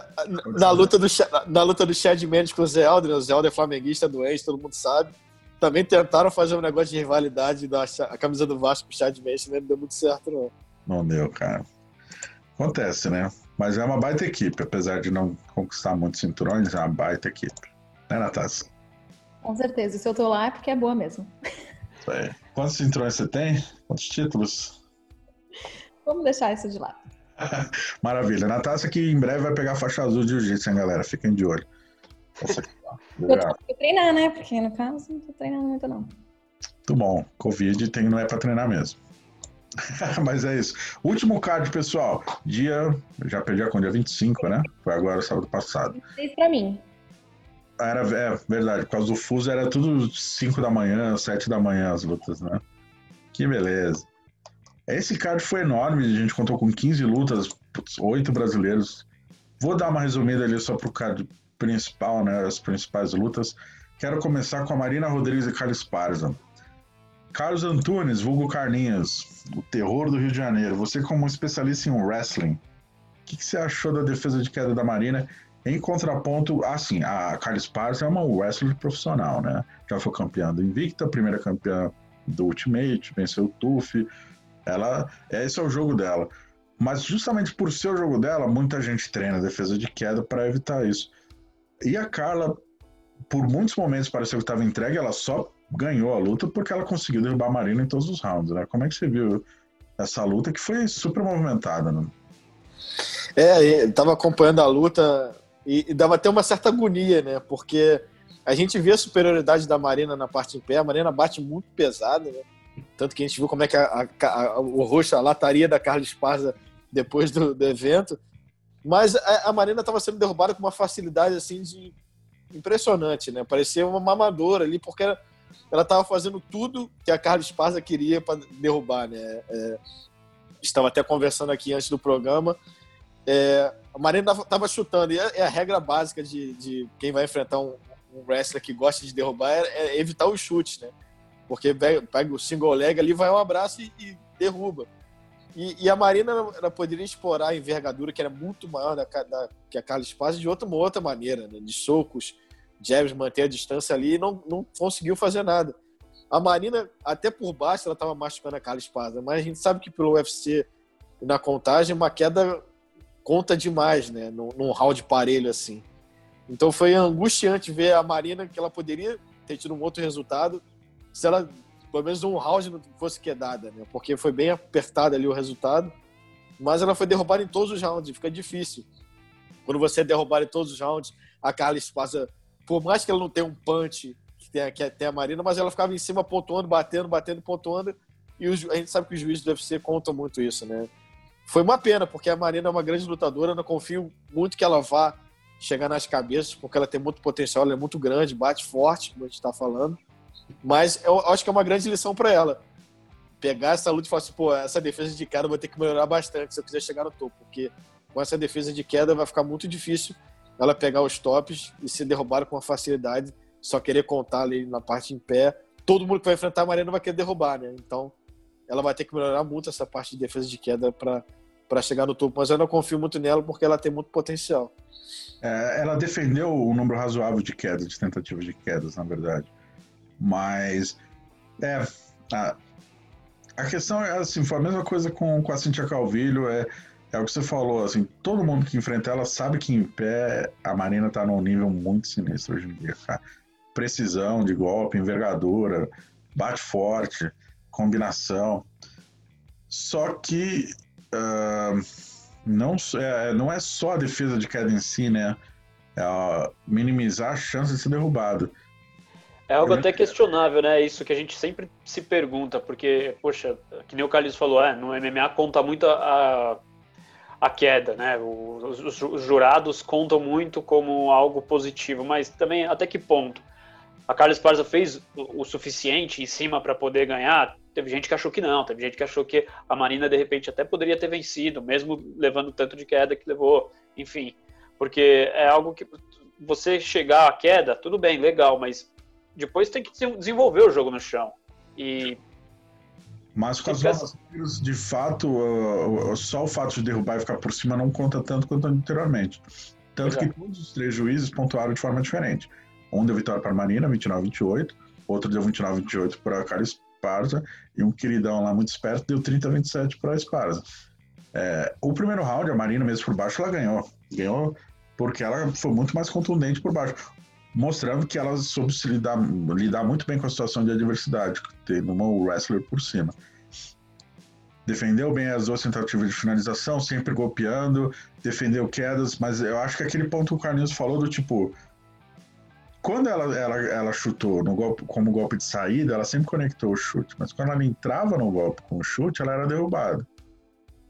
na, luta do, na luta do Chad Mendes com o Zé Alder, o Zé Alder é flamenguista doente, todo mundo sabe também tentaram fazer um negócio de rivalidade da a camisa do Vasco pro Chad Messi, né? não deu muito certo, não. Não deu, cara. Acontece, né? Mas é uma baita equipe, apesar de não conquistar muitos cinturões, é uma baita equipe. Né, Natácia? Com certeza. Se eu tô lá é porque é boa mesmo. Isso aí. Quantos cinturões você tem? Quantos títulos? Vamos deixar isso de lado. Maravilha. Natácia que em breve vai pegar a faixa azul de jiu-jitsu, hein, galera? Fiquem de olho. Essa. Eu tô treinar, né? Porque no caso não tô treinando muito, não. Muito bom. Covid tem, não é pra treinar mesmo. Mas é isso. Último card, pessoal. Dia. Já perdi a conta, dia 25, né? Foi agora, sábado passado. 26 pra mim. Era, é verdade, por causa do fuso era tudo 5 da manhã, 7 da manhã as lutas, né? Que beleza. Esse card foi enorme, a gente contou com 15 lutas, 8 brasileiros. Vou dar uma resumida ali só pro card principal, né, as principais lutas. Quero começar com a Marina Rodrigues e Carlos Parza. Carlos Antunes, vulgo Carlinhos, o terror do Rio de Janeiro. Você como especialista em wrestling, o que, que, você achou da defesa de queda da Marina? Em contraponto, assim, a Carlos Parza é uma wrestler profissional, né? Já foi campeã do Invicta, primeira campeã do Ultimate, venceu o TUF. Ela, esse é o jogo dela. Mas justamente por ser o jogo dela, muita gente treina defesa de queda para evitar isso. E a Carla, por muitos momentos, pareceu que estava entregue, ela só ganhou a luta porque ela conseguiu derrubar a Marina em todos os rounds, né? Como é que você viu essa luta que foi super movimentada, né? É, estava acompanhando a luta e, e, dava até uma certa agonia, né? Porque a gente vê a superioridade da Marina na parte em pé, a Marina bate muito pesada, né? Tanto que a gente viu como é que a, a, a, o rosto, a lataria da Carla Esparza depois do, do evento. Mas a, Marina estava sendo derrubada com uma facilidade assim de impressionante, né? Parecia uma mamadora ali, porque ela estava fazendo tudo que a Carla Esparza queria para derrubar, né? É, estava até conversando aqui antes do programa. É, a Marina estava chutando, e a regra básica de, de quem vai enfrentar um, um, wrestler que gosta de derrubar é, é evitar os chutes, né? Porque pega o single leg ali, vai um abraço e, e derruba. E, e, a Marina ela poderia explorar a envergadura que era muito maior da, da, que a Carla Esparza de outra, uma outra maneira, né? de socos, jabs, manter a distância ali e não, não conseguiu fazer nada. A Marina, até por baixo, ela estava machucando a Carla Esparza, mas a gente sabe que pelo UFC, na contagem, uma queda conta demais, né? Num, num round parelho assim. Então foi angustiante ver a Marina que ela poderia ter tido um outro resultado se ela pelo menos um round não fosse quedada, né? Porque foi bem apertado ali o resultado. Mas ela foi derrubada em todos os rounds, fica difícil. Quando você é derrubado em todos os rounds, a Carla Esparza, por mais que ela não tenha um punch que tem, que tem a Marina, mas ela ficava em cima pontuando, batendo, batendo, pontuando. E os, a gente sabe que os juízes do UFC contam muito isso, né? Foi uma pena, porque a Marina é uma grande lutadora, eu não confio muito que ela vá chegar nas cabeças, porque ela tem muito potencial, ela é muito grande, bate forte, como a gente está falando. Mas eu acho que é uma grande lição para ela. Pegar essa luta e falar assim, pô, essa defesa de queda eu vou ter que melhorar bastante se eu quiser chegar no topo, porque com essa defesa de queda vai ficar muito difícil ela pegar os tops e ser derrubada com uma facilidade, só querer contar ali na parte em pé. Todo mundo que vai enfrentar a Marina vai querer derrubar, né? Então, ela vai ter que melhorar muito essa parte de defesa de queda para chegar no topo. Mas eu não confio muito nela porque ela tem muito potencial. É, ela defendeu o um número razoável de quedas, de tentativas de quedas, na verdade. Mas é a, a questão é assim, foi a mesma coisa com, com a Cintia Calvilho, é, é o que você falou, assim, todo mundo que enfrenta ela sabe que em pé a Marina tá num nível muito sinistro hoje em dia, cara. Precisão de golpe, envergadura, bate forte, combinação. Só que uh, não, é, não é só a defesa de queda em si, né? É minimizar a chance de ser derrubado. É algo até questionável, né? Isso que a gente sempre se pergunta, porque, poxa, que nem o Carlos falou, é, no MMA conta muito a, a queda, né? Os, os, os, jurados contam muito como algo positivo, mas também até que ponto? A Carlos Parza fez o, o suficiente em cima para poder ganhar? Teve gente que achou que não, teve gente que achou que a Marina de repente até poderia ter vencido, mesmo levando tanto de queda que levou, enfim. Porque é algo que você chegar à queda, tudo bem, legal, mas depois tem que desenvolver o jogo no chão. E mas com as novas de fato, só o fato de derrubar e ficar por cima não conta tanto quanto anteriormente. Tanto Exato. que todos os três juízes pontuaram de forma diferente. Um deu vitória para a Marina, 29-28, outro deu 29-28 para a Cara Esparza, e um queridão lá muito esperto deu 30-27 para a Esparza. É, o primeiro round, a Marina, mesmo por baixo, ela ganhou. Ganhou porque ela foi muito mais contundente por baixo mostrando que ela soube se lidar, lidar muito bem com a situação de adversidade, tendo uma wrestler por cima. Defendeu bem as duas tentativas de finalização, sempre golpeando, defendeu quedas, mas eu acho que aquele ponto que o Carlinhos falou do tipo. Quando ela, ela, ela chutou no golpe, como golpe de saída, ela sempre conectou o chute, mas quando ela entrava no golpe com o chute, ela era derrubada.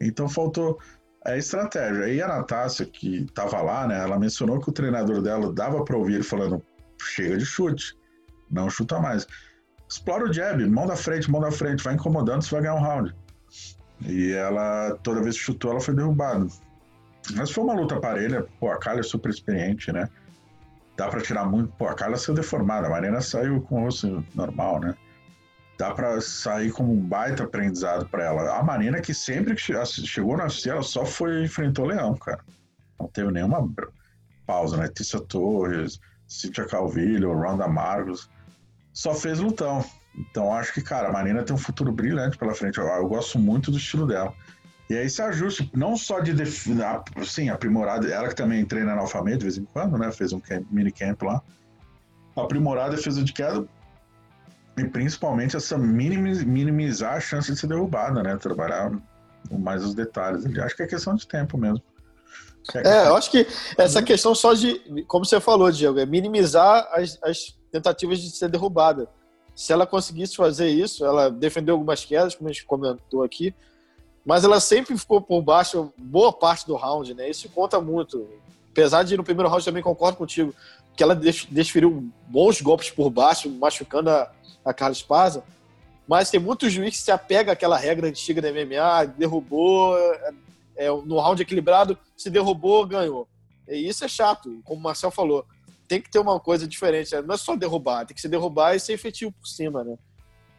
Então faltou é estratégia. E a Natácia, que estava lá, né, ela mencionou que o treinador dela dava para ouvir falando: chega de chute, não chuta mais. Explora o jab, mão da frente, mão da frente, vai incomodando, você vai ganhar um round. E ela, toda vez que chutou, ela foi derrubada. Mas foi uma luta parelha, pô, a Carla é super experiente, né? Dá para tirar muito. Pô, a Carla saiu deformada, a Marina saiu com o rosto normal, né? Dá para sair como um baita aprendizado para ela. A Marina, que sempre que chegou na UFC, ela só foi enfrentou o Leão, cara. Não teve nenhuma pausa, né? Tícia Torres, Cynthia Calvillo, Ronda Marcos, só fez lutão. Então acho que, cara, a Marina tem um futuro brilhante pela frente. Eu, eu gosto muito do estilo dela. E aí esse ajuste, não só de definir, sim, aprimorada, ela que também treina na Alphamé de vez em quando, né? Fez um camp, mini camp lá. Aprimorar a defesa de queda, e principalmente essa minimizar a chance de ser derrubada, né? Trabalhar mais os detalhes. Acho que é questão de tempo mesmo. É, é eu acho que essa questão só de, como você falou, Diego, é minimizar as, as tentativas de ser derrubada. Se ela conseguisse fazer isso, ela defendeu algumas quedas, como a gente comentou aqui, mas ela sempre ficou por baixo boa parte do round, né? Isso conta muito. Apesar de no primeiro round também concordo contigo, que ela desferiu bons golpes por baixo, machucando a, a Carla Esparza, mas tem muitos juízes que se apega àquela regra antiga da MMA, derrubou, é, é, no round equilibrado, se derrubou, ganhou. E isso é chato, como o Marcel falou. Tem que ter uma coisa diferente, né? não é só derrubar, tem que se derrubar e ser efetivo por cima, né?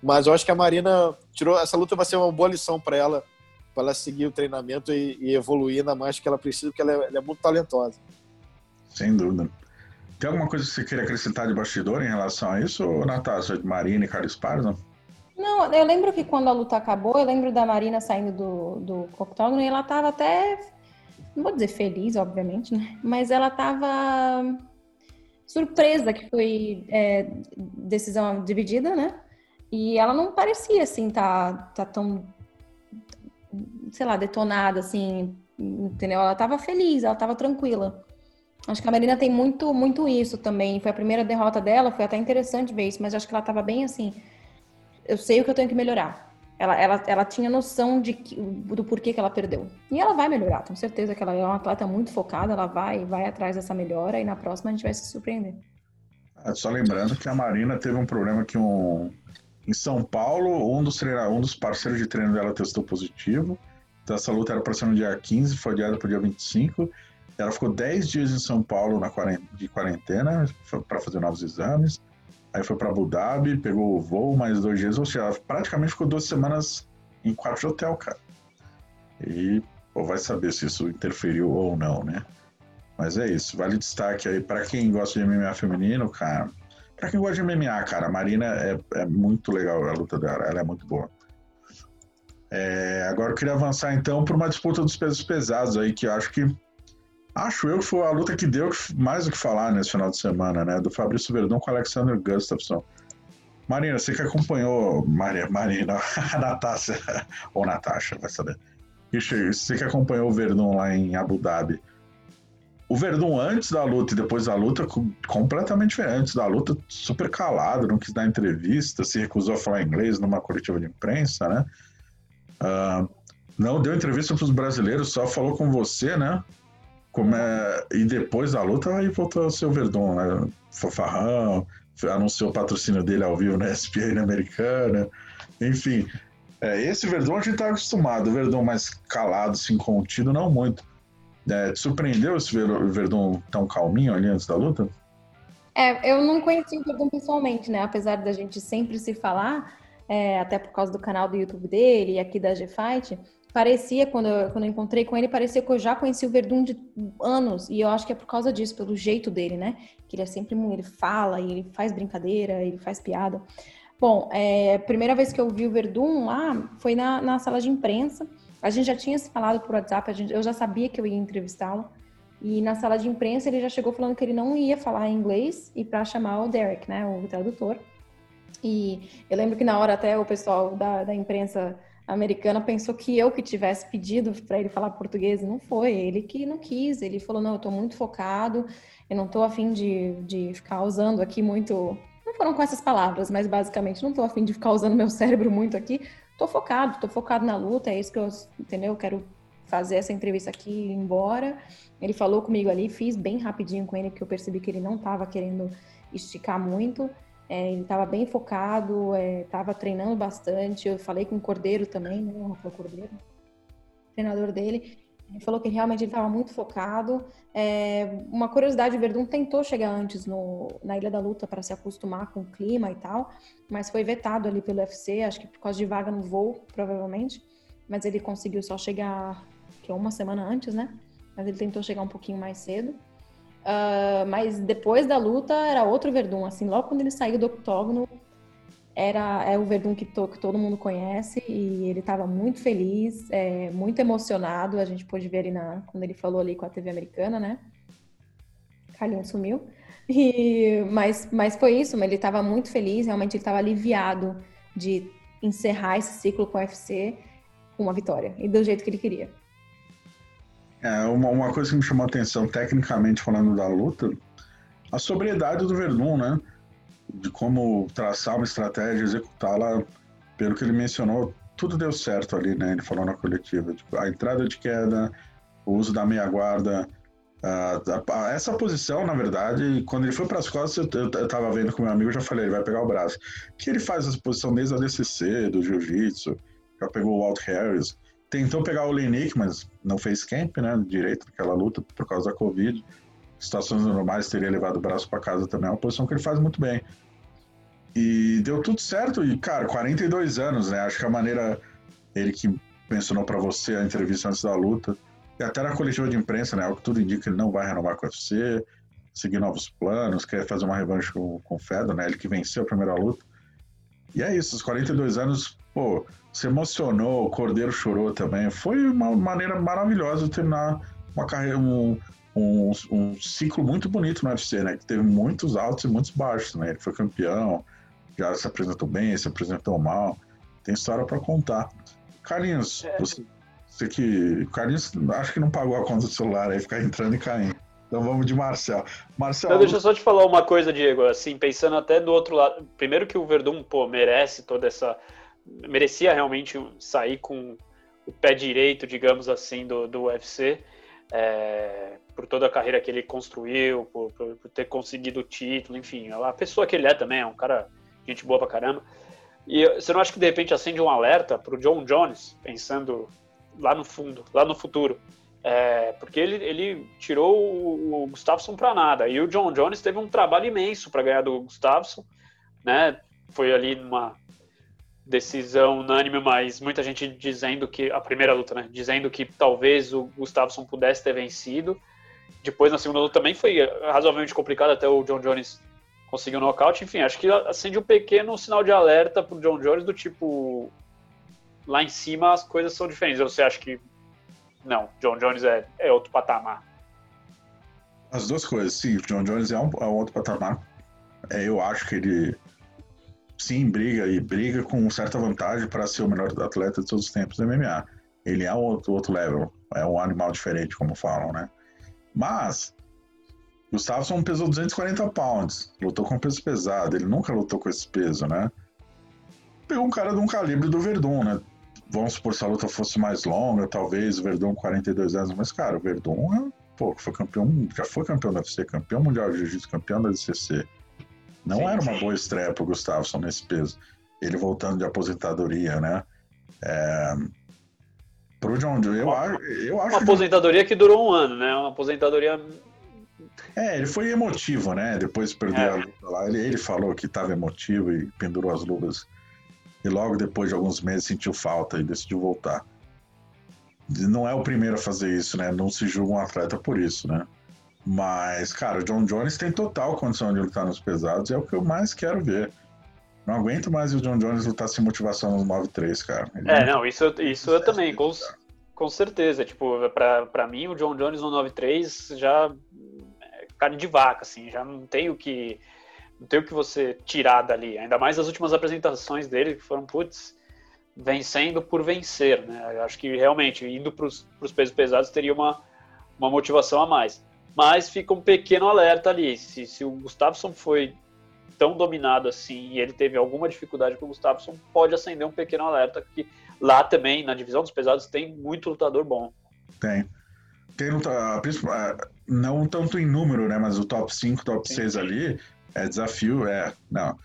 Mas eu acho que a Marina tirou. Essa luta vai ser uma boa lição para ela, para ela seguir o treinamento e, e, evoluir ainda mais que ela precisa, porque ela é, ela é, muito talentosa. Sem dúvida. Tem alguma coisa que você queria acrescentar de bastidor em relação a isso, Natasha, de Marina e Carlos Parza? Não, eu lembro que quando a luta acabou, eu lembro da Marina saindo do, do octógono e ela tava até, não vou dizer feliz, obviamente, né? Mas ela tava surpresa que foi é, decisão dividida, né? E ela não parecia assim tá, tá tão, sei lá, detonada assim, entendeu? Ela tava feliz, ela tava tranquila. Acho que a Marina tem muito, muito isso também. Foi a primeira derrota dela, foi até interessante ver isso, mas acho que ela tava bem assim. Eu sei o que eu tenho que melhorar. Ela, ela, ela tinha noção de que, do porquê que ela perdeu. E ela vai melhorar, tenho certeza que ela é uma atleta muito focada, ela vai, vai atrás dessa melhora e na próxima a gente vai se surpreender. É, só lembrando que a Marina teve um problema que um, em São Paulo, um dos, treina, um dos parceiros de treino dela testou positivo. Então essa luta era para ser no dia 15, foi adiada para o dia 25. Ela ficou 10 dias em São Paulo na quarentena, de quarentena para fazer novos exames. Aí foi para Abu Dhabi, pegou o voo mais dois dias. Ou seja, ela praticamente ficou duas semanas em quarto de hotel, cara. E ou vai saber se isso interferiu ou não, né? Mas é isso. Vale destaque aí para quem gosta de MMA feminino, cara. Pra quem gosta de MMA, cara, a Marina é, é muito legal a luta dela, ela é muito boa. É, agora eu queria avançar então para uma disputa dos pesos pesados aí, que eu acho que. Acho eu que foi a luta que deu mais o que falar nesse final de semana, né? Do Fabrício Verdão com Alexander Gustafsson. Marina, você que acompanhou. Maria, Marina, Natasha, ou Natasha, vai saber. Você que acompanhou o Verdão lá em Abu Dhabi o Verdun antes da luta e depois da luta, completamente diferente. Antes da luta, super calado, não quis dar entrevista, se recusou a falar inglês numa coletiva de imprensa, né? Uh, não deu entrevista para os brasileiros, só falou com você, né? Como é... E depois da luta, aí voltou o Verdun, né? Fofarrão, anunciou o patrocínio dele ao vivo na ESPN americana. Enfim, é, esse Verdun a gente está acostumado, o Verdun mais calado, assim, contido, não muito. É, te surpreendeu esse Verdun tão calminho ali antes da luta? É, eu não conheci o Verdun pessoalmente, né? Apesar da gente sempre se falar, é, até por causa do canal do YouTube dele e aqui da G-Fight, parecia, quando eu, quando eu encontrei com ele, parecia que eu já conheci o Verdun de anos. E eu acho que é por causa disso, pelo jeito dele, né? Que ele é sempre, ele fala, ele faz brincadeira, ele faz piada. Bom, é, primeira vez que eu vi o Verdun lá foi na, na sala de imprensa. A gente já tinha se falado por WhatsApp, gente, eu já sabia que eu ia entrevistá-lo. E na sala de imprensa ele já chegou falando que ele não ia falar inglês e para chamar o Derek, né, o tradutor. E eu lembro que na hora até o pessoal da, da imprensa americana pensou que eu que tivesse pedido para ele falar português, não foi, ele que não quis, ele falou, não, eu estou muito focado, eu não estou afim de, de ficar usando aqui muito, não foram com essas palavras, mas basicamente não estou afim de ficar usando meu cérebro muito aqui, tô focado, tô focado na luta, é isso que eu, entendeu? Eu quero fazer essa entrevista aqui e ir embora. Ele falou comigo ali, fiz bem rapidinho com ele, porque eu percebi que ele não estava querendo esticar muito. É, ele estava bem focado, estava é, treinando bastante. Eu falei com o Cordeiro também, né? O Cordeiro, treinador dele. Ele falou que realmente ele estava muito focado. É, uma curiosidade, o Verdun tentou chegar antes no, na Ilha da Luta para se acostumar com o clima e tal, mas foi vetado ali pelo UFC, acho que por causa de vaga no voo, provavelmente. Mas ele conseguiu só chegar, que é uma semana antes, né? Mas ele tentou chegar um pouquinho mais cedo. Uh, mas depois da luta era outro Verdun, assim, logo quando ele saiu do octógono, era é o Verdun que, to, que todo mundo conhece e ele estava muito feliz, é, muito emocionado. A gente pôde ver ali na, quando ele falou ali com a TV americana, né? Carlinhos sumiu. E, mas, mas foi isso, ele estava muito feliz, realmente ele estava aliviado de encerrar esse ciclo com o UFC com uma vitória e do jeito que ele queria. É, uma, uma coisa que me chamou a atenção, tecnicamente falando da luta, a sobriedade do Verdun, né? de como traçar uma estratégia, executá-la, pelo que ele mencionou, tudo deu certo ali, né? Ele falou na coletiva. Tipo, a entrada de queda, o uso da meia guarda, essa posição, na verdade, quando ele foi para as costas, eu, eu, eu tava vendo com meu amigo, eu já falei, ele vai pegar o braço. Que ele faz essa posição desde a DCC, do Jiu-Jitsu, já pegou o Walt Harris, tentou pegar o Lenick, mas não fez camp, né, direito naquela luta por causa da Covid. Situações normais teria levado o braço para casa também, é uma posição que ele faz muito bem. E deu tudo certo, e cara, 42 anos, né, acho que a maneira, ele que mencionou para você a entrevista antes da luta, e até na coletiva de imprensa, né? O que tudo indica que ele não vai renovar com o UFC, seguir novos planos, quer fazer uma revanche com, com o Fedor, né? Ele que venceu a primeira luta. E é isso, os 42 anos, pô, se emocionou, o Cordeiro chorou também. Foi uma maneira maravilhosa de terminar uma carreira, um, um, um ciclo muito bonito no UFC, né? Que teve muitos altos e muitos baixos, né? Ele foi campeão, já se apresentou bem, se apresentou mal. Tem história para contar. Carlinhos, é. você você que. Carlinhos acho que não pagou a conta do celular aí, ficar entrando e caindo. Então vamos de Marcel. Marcel. Então, deixa eu só te falar uma coisa, Diego. Assim, pensando até do outro lado. Primeiro que o Verdun, pô, merece toda essa. Merecia realmente sair com o pé direito, digamos assim, do, do UFC. É, por toda a carreira que ele construiu, por, por, por, ter conseguido o título, enfim, a pessoa que ele é também, é um cara, gente boa pra caramba. E você não acha que de repente acende um alerta pro John Jones, pensando lá no fundo, lá no futuro. É, porque ele, ele tirou o, o Gustafsson para nada. E o John Jones teve um trabalho imenso para ganhar do Gustafsson, né? Foi ali numa decisão unânime, mas muita gente dizendo que a primeira luta, né? Dizendo que talvez o Gustafsson pudesse ter vencido. Depois na segunda luta também foi razoavelmente complicado até o John Jones conseguir um nocaute. Enfim, acho que acende um pequeno sinal de alerta pro John Jones do tipo lá em cima as coisas são diferentes. Você acha que não, John Jones é, é outro patamar? As duas coisas, sim. John Jones é um, é um outro patamar. É, eu acho que ele sim briga e briga com certa vantagem para ser o melhor atleta de todos os tempos do MMA. Ele é outro, outro level, é um animal diferente, como falam, né? Mas Gustafsson pesou 240 pounds, lutou com peso pesado, ele nunca lutou com esse peso, né? Pegou um cara de um calibre do Verdun, né? vamos supor, se a luta fosse mais longa, talvez o Verdun 42 anos, mas, cara, o Verdun é, pô, foi campeão, já foi campeão da UFC, campeão mundial de jiu-jitsu, campeão da DCC. Não sim, era uma boa estreia pro Gustafsson nesse peso. Ele voltando de aposentadoria, né? É... Pro John Joe, eu, eu acho. Uma aposentadoria que durou um ano, né? Uma aposentadoria. É, ele foi emotivo, né? Depois de perder é. a luta lá. Ele, ele falou que estava emotivo e pendurou as luvas e logo depois de alguns meses sentiu falta e decidiu voltar. Não é o primeiro a fazer isso, né? Não se julga um atleta por isso, né? Mas, cara, o John Jones tem total condição de lutar nos pesados, é o que eu mais quero ver. Não aguento mais o John Jones lutar sem motivação nos 9-3, cara. Ele é, não, isso, isso eu também, com, com certeza. Tipo, pra, pra mim, o John Jones no 9-3 já é carne de vaca, assim, já não tem o que não tem o que você tirar dali. Ainda mais as últimas apresentações dele, que foram, putz, vencendo por vencer, né? Eu acho que realmente, indo para os pesos pesados, teria uma, uma motivação a mais. Mas fica um pequeno alerta ali. Se, se o Gustafsson foi tão dominado assim e ele teve alguma dificuldade com o Gustafsson, pode acender um pequeno alerta que lá também, na divisão dos pesados, tem muito lutador bom. Tem. Tem luta, não tanto em número, né? Mas o top 5, top sim, 6 sim. ali, é desafio, é. Não.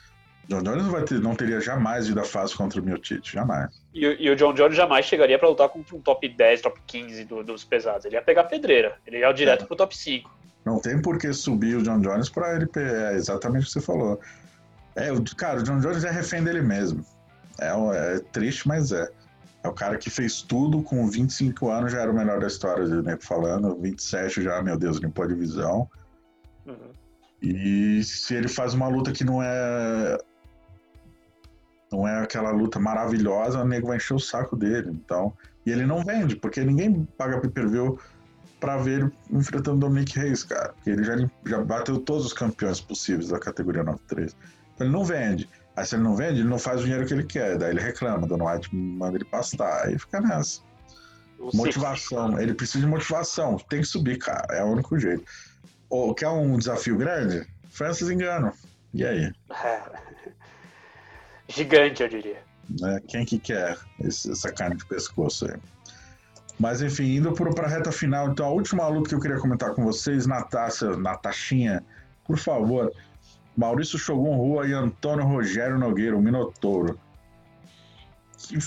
John Jones não, ter, não teria jamais ido à fase contra o Miotite, jamais. E, e, o John Jones jamais chegaria para lutar contra um top 10, top 15 do, dos pesados. Ele ia pegar pedreira, ele ia direto é. pro top 5. Não tem por que subir o John Jones para ele. É exatamente o que você falou. É, cara, o John Jones é refém dele mesmo. É, é triste, mas é. É o cara que fez tudo com 25 anos, já era o melhor da história, né? Falando, 27 já, meu Deus, limpou a divisão. Uhum. E se ele faz uma luta que não é. Não é aquela luta maravilhosa, o nego vai encher o saco dele. Então. E ele não vende, porque ninguém paga pay per view pra ver ele enfrentando o Dominic Reis, cara. Porque ele já, já bateu todos os campeões possíveis da categoria 9-3. Então ele não vende. Aí se ele não vende, ele não faz o dinheiro que ele quer. Daí ele reclama, Dona White manda ele pastar. Aí fica nessa. Motivação. Ele precisa de motivação. Tem que subir, cara. É o único jeito. Oh, quer um desafio grande? Francis Engano. E aí? Gigante, eu diria. Né? Quem que quer esse, essa carne de pescoço aí? Mas enfim, indo para a reta final, então a última luta que eu queria comentar com vocês, Natácia, Natachinha, por favor, Maurício Shogun Rua e Antônio Rogério Nogueira, o Minotouro. Que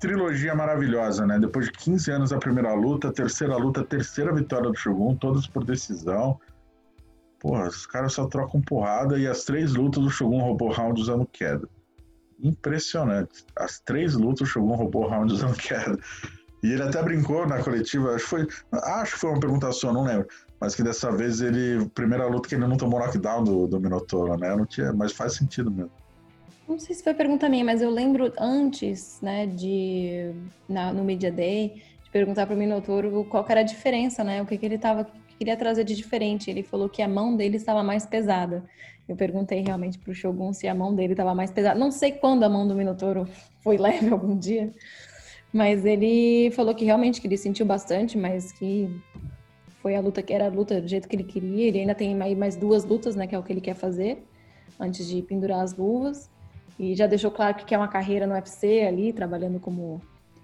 trilogia maravilhosa, né? Depois de 15 anos da primeira luta, terceira luta, terceira vitória do Shogun, todas por decisão. Porra, os caras só trocam porrada e as três lutas do Shogun roubou round usando queda. Impressionante. As três lutas o Shogun roubou round usando queda. E ele até brincou na coletiva, acho que foi, acho que foi uma pergunta sua, não lembro. Mas que dessa vez ele, primeira luta que ele não tomou knockdown do, do Minotauro, né? Não tinha, mas faz sentido mesmo. Não sei se foi pergunta minha, mas eu lembro antes, né, de na, no Media Day, de perguntar para o Minotauro qual era a diferença, né? O que, que ele tava queria trazer de diferente. Ele falou que a mão dele estava mais pesada. Eu perguntei realmente para o Shogun se a mão dele estava mais pesada. Não sei quando a mão do Minotauro foi leve algum dia, mas ele falou que realmente que ele sentiu bastante, mas que foi a luta que era a luta do jeito que ele queria. Ele ainda tem mais duas lutas, né, que é o que ele quer fazer antes de pendurar as luvas. E já deixou claro que quer uma carreira no UFC ali, trabalhando como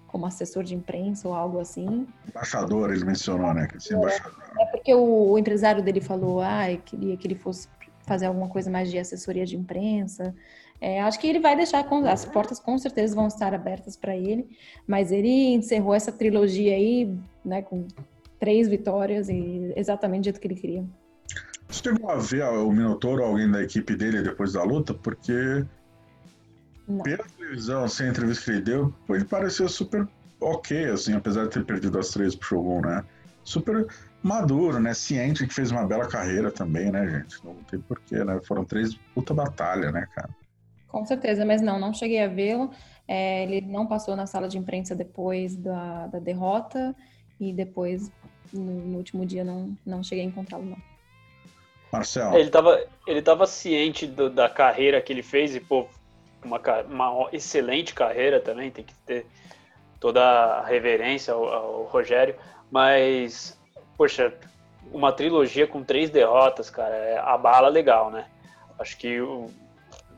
como assessor de imprensa ou algo assim. Embaixador, ele mencionou, né? Que é, é porque o, o, empresário dele falou, ah, queria que ele fosse fazer alguma coisa mais de assessoria de imprensa. É, acho que ele vai deixar, as portas com certeza vão estar abertas para ele, mas ele encerrou essa trilogia aí, né, com três vitórias e exatamente do jeito que ele queria. Você chegou a ver o Minotouro, alguém da equipe dele depois da luta? Porque não. pela televisão, assim, a entrevista que ele deu, ele pareceu super ok, assim, apesar de ter perdido as três pro Shogun, né? Super maduro, né? Ciente que fez uma bela carreira também, né, gente? Não tem porquê, né? Foram três puta batalha, né, cara? Com certeza, mas não, não cheguei a vê-lo. É, ele não passou na sala de imprensa depois da, da derrota e depois, no, no, último dia, não, não cheguei a encontrá-lo, não. Marcelo. Ele estava ele tava ciente do, da carreira que ele fez e, pô, uma, uma excelente carreira também, tem que ter toda a reverência ao, ao Rogério, mas, poxa, uma trilogia com três derrotas, cara, é a bala legal, né? Acho que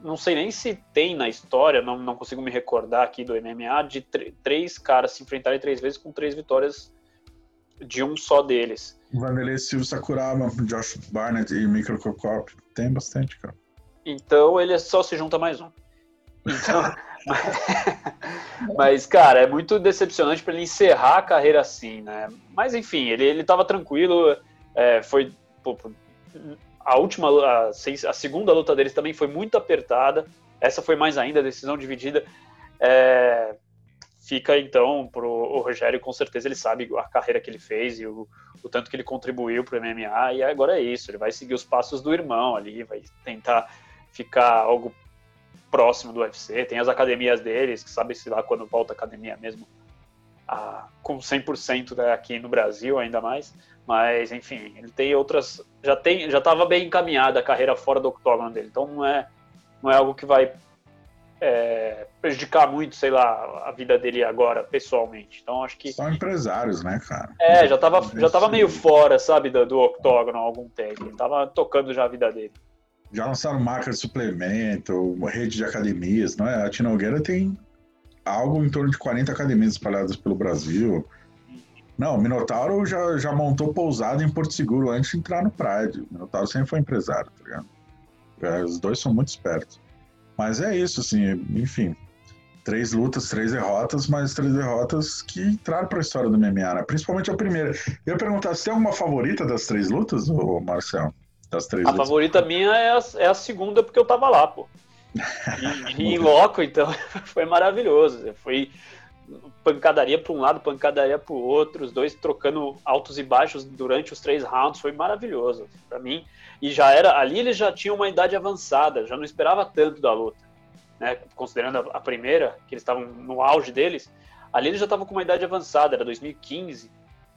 não sei nem se tem na história, não, não consigo me recordar aqui do MMA, de três caras se enfrentarem três vezes com três vitórias de um só deles. Vanderlei Silva Sakuraba, Josh Barnett e Mikro Kokop. Tem bastante, cara. Então ele só se junta mais um. Então, mas, cara, é muito decepcionante para ele encerrar a carreira assim, né? Mas, enfim, ele, ele tava tranquilo, é, foi... Pô, a última, a, a, segunda luta deles também foi muito apertada, essa foi mais ainda, decisão dividida. É, fica, então, pro o Rogério, com certeza ele sabe a carreira que ele fez e o, o tanto que ele contribuiu pro MMA, e agora é isso, ele vai seguir os passos do irmão ali, vai tentar ficar algo próximo do UFC, tem as academias deles, que sabe-se lá quando volta a academia mesmo, a, com 100% né, aqui no Brasil ainda mais, mas enfim, ele tem outras, já tem, já estava bem encaminhada a carreira fora do octógono dele, então não é, não é algo que vai é, prejudicar muito, sei lá, a vida dele agora, pessoalmente. Então acho que. São empresários, né, cara? É, já tava, já tava meio fora, sabe, do, do octógono há algum tempo. Ele tava tocando já a vida dele já lançaram marca de suplemento, rede de academias, não é? A Tina Nogueira tem algo em torno de 40 academias espalhadas pelo Brasil. Não, o Minotauro já, já montou pousada em Porto Seguro antes de entrar no Pride. O Minotauro sempre foi empresário, tá ligado? É, os dois são muito espertos. Mas é isso, assim, enfim. Três lutas, três derrotas, mas três derrotas que entraram para a história do MMA, né? Principalmente a primeira. Eu ia perguntar, você tem alguma favorita das três lutas, ô Marcel? Das três a favorita minha é a, é a, segunda, porque eu tava lá, pô. E, em loco, então, foi maravilhoso. Foi pancadaria para um lado, pancadaria para o outro, os dois trocando altos e baixos durante os três rounds, foi maravilhoso para mim. E já era, ali eles já tinham uma idade avançada, já não esperava tanto da luta, né? Considerando a, a primeira, que eles estavam no auge deles, ali eles já estavam com uma idade avançada, era 2015.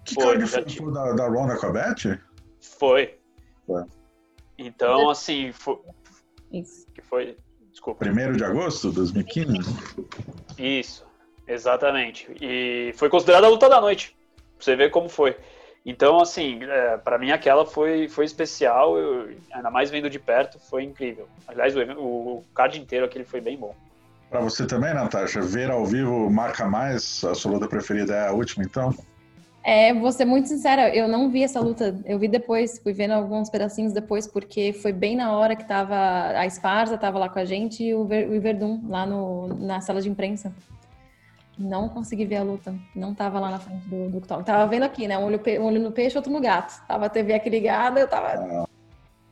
Que Pô, cara foi tinha... da, da Ronda Corbett? Foi. Foi. Então, assim, foi. Isso. Que foi. Desculpa. Primeiro de agosto de 2015? Isso, exatamente. E foi considerada a luta da noite. Pra você ver como foi. Então, assim, é, para mim aquela foi, foi especial, eu, ainda mais vendo de perto, foi incrível. Aliás, o, o card inteiro aquele foi bem bom. Para você também, Natasha, ver ao vivo marca mais? A sua luta preferida é a última, então? É, vou ser muito sincera, eu não vi essa luta. Eu vi depois, fui vendo alguns pedacinhos depois, porque foi bem na hora que tava a Esparza, tava lá com a gente e o, Ver, o lá no, na sala de imprensa. Não consegui ver a luta. Não tava lá na frente do, do Tava vendo aqui, né? Um olho, um olho no peixe, outro no gato. Tava a TV aqui ligada, eu tava.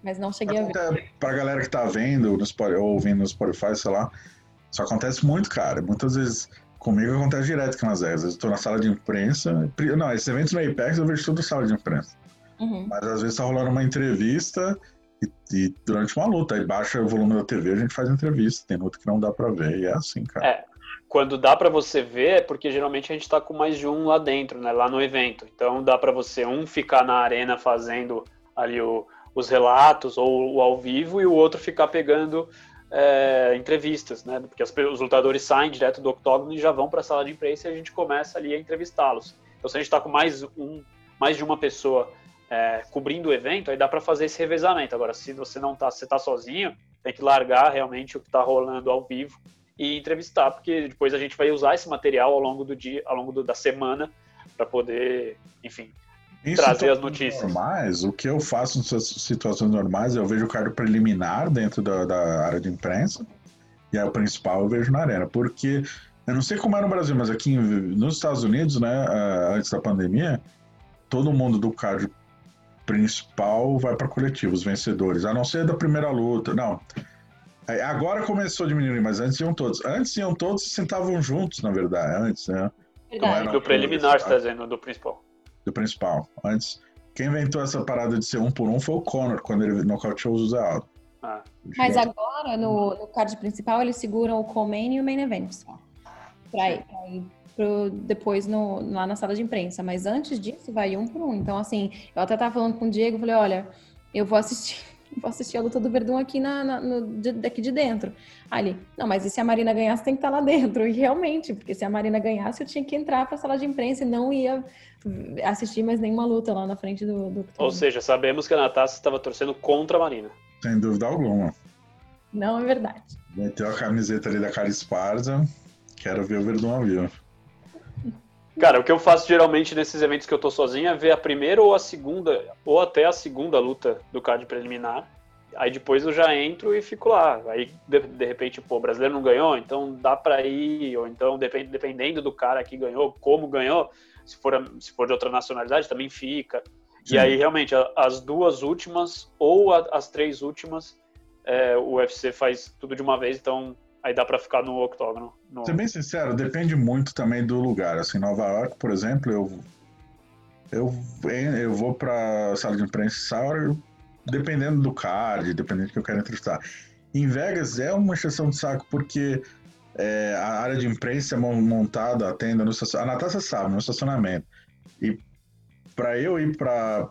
Mas não cheguei a ver. Pra galera que tá vendo ou ouvindo no Spotify, sei lá, isso acontece muito, cara. Muitas vezes Comigo acontece direto aqui nas Às vezes eu tô na sala de imprensa. Não, esses eventos no Apex eu vejo tudo na sala de imprensa. Uhum. Mas às vezes tá rolando uma entrevista e, e, durante uma luta. Aí baixa o volume da TV, a gente faz entrevista. Tem luta que não dá pra ver. E é assim, cara. É. Quando dá para você ver, é porque geralmente a gente tá com mais de um lá dentro, né? Lá no evento. Então dá para você um ficar na arena fazendo ali o, os relatos ou o ao vivo e o outro ficar pegando é, entrevistas, né? Porque as, os lutadores saem direto do octógono e já vão para a sala de imprensa e a gente começa ali a entrevistá-los. Então, se a gente está com mais, um, mais de uma pessoa é, cobrindo o evento, aí dá para fazer esse revezamento. Agora, se você não está, está sozinho, tem que largar realmente o que está rolando ao vivo e entrevistar, porque depois a gente vai usar esse material ao longo do dia, ao longo do, da semana, para poder, enfim, isso trazer as notícias. Normais, o que eu faço em situações normais, eu vejo o card preliminar dentro da, da, área de imprensa, e aí o principal eu vejo na arena, porque eu não sei como é no Brasil, mas aqui nos Estados Unidos, né, antes da pandemia, todo mundo do card principal vai para coletivos, vencedores, a não ser da primeira luta, não. Agora começou a diminuir, mas antes iam todos. Antes iam todos e sentavam juntos, na verdade, antes, né? Verdade. Do preliminar, você tá dizendo, do principal do principal. Antes, quem inventou essa parada de ser um por um foi o Conor, quando ele nocauteou o José Aldo. Ah. Mas agora, no, no card principal, eles seguram o Comain e o Main Event só. Pra ir, pra ir pro, depois no, lá na sala de imprensa. Mas antes disso, vai um por um. Então, assim, eu até tava falando com o Diego, falei, olha, eu vou assistir vou assistir a luta do Verdun aqui na, na no, de, daqui de dentro. Ali, não, mas e se a Marina ganhasse, tem que estar lá dentro. E realmente, porque se a Marina ganhasse, eu tinha que entrar para a sala de imprensa e não ia assistir mais nenhuma luta lá na frente do. do Ou seja, sabemos que a Natasha estava torcendo contra a Marina. Sem dúvida alguma. Não é verdade. Meteu a camiseta ali da cara esparsa. Quero ver o Verdun ao vivo. Cara, o que eu faço geralmente nesses eventos que eu tô sozinho é ver a primeira ou a segunda, ou até a segunda luta do card preliminar. Aí depois eu já entro e fico lá. Aí, de, de repente, pô, o brasileiro não ganhou, então dá pra ir, ou então, depend, dependendo do cara que ganhou, como ganhou, se for, se for de outra nacionalidade, também fica. Sim. E aí, realmente, as duas últimas, ou as três últimas, é, o UFC faz tudo de uma vez, então aí dá para ficar no octógono. No... Ser bem sincero, depende muito também do lugar. Assim, Nova York, por exemplo, eu eu, eu vou para sala de imprensa dependendo do card, dependendo do que eu quero entrevistar. Em Vegas é uma exceção de saco porque é, a área de imprensa é montada, a tenda no. A Natasha sabe, no estacionamento. E para eu ir para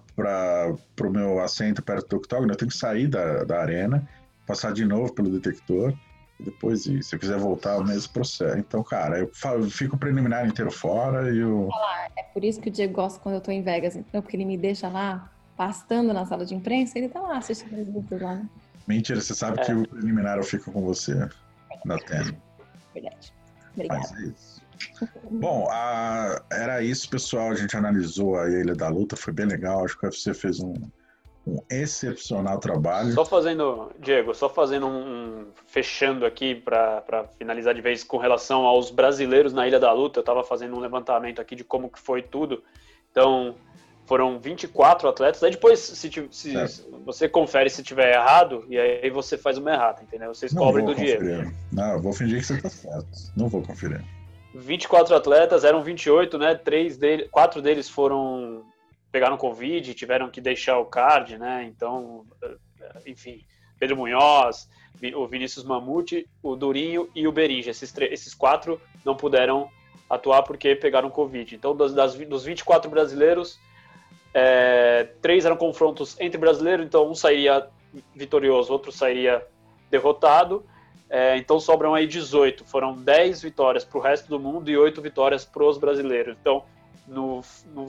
o meu assento perto do octógono, eu tenho que sair da, da arena, passar de novo pelo detector depois ir. Se eu quiser voltar, o mesmo processo. Então, cara, eu, eu fico o preliminar inteiro fora e o. É por isso que o Diego gosta quando eu tô em Vegas, então, porque ele me deixa lá, pastando na sala de imprensa, ele tá lá assistindo as lutas lá. Né? Mentira, você sabe é. que o preliminar eu fico com você na tela. Verdade. Obrigada. Mas é isso. Bom, a... era isso, pessoal. A gente analisou a Ilha da Luta, foi bem legal. Acho que o UFC fez um, um excepcional trabalho. Só fazendo, Diego, só fazendo um, fechando aqui para finalizar de vez com relação aos brasileiros na Ilha da Luta, eu estava fazendo um levantamento aqui de como que foi tudo. Então, foram 24 atletas. Aí depois, se, se você confere se tiver errado, e aí você faz uma errata, entendeu? Vocês Não cobrem do conferir. Diego. Não, eu vou fingir que você está certo. Não vou conferir. 24 atletas, eram 28, né? Três deles, quatro deles foram pegaram Covid, tiveram que deixar o card, né? Então, enfim, Pedro Munhoz, o Vinícius Mamute, o Durinho e o Berinja. Esses, esses quatro não puderam atuar porque pegaram Covid. Então, das, das, dos 24 brasileiros, é, três eram confrontos entre brasileiros, então um sairia vitorioso, outro sairia derrotado. É, então sobram aí 18. Foram 10 vitórias para o resto do mundo e 8 vitórias para os brasileiros. Então, no, no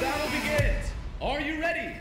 battle begins. Are you ready?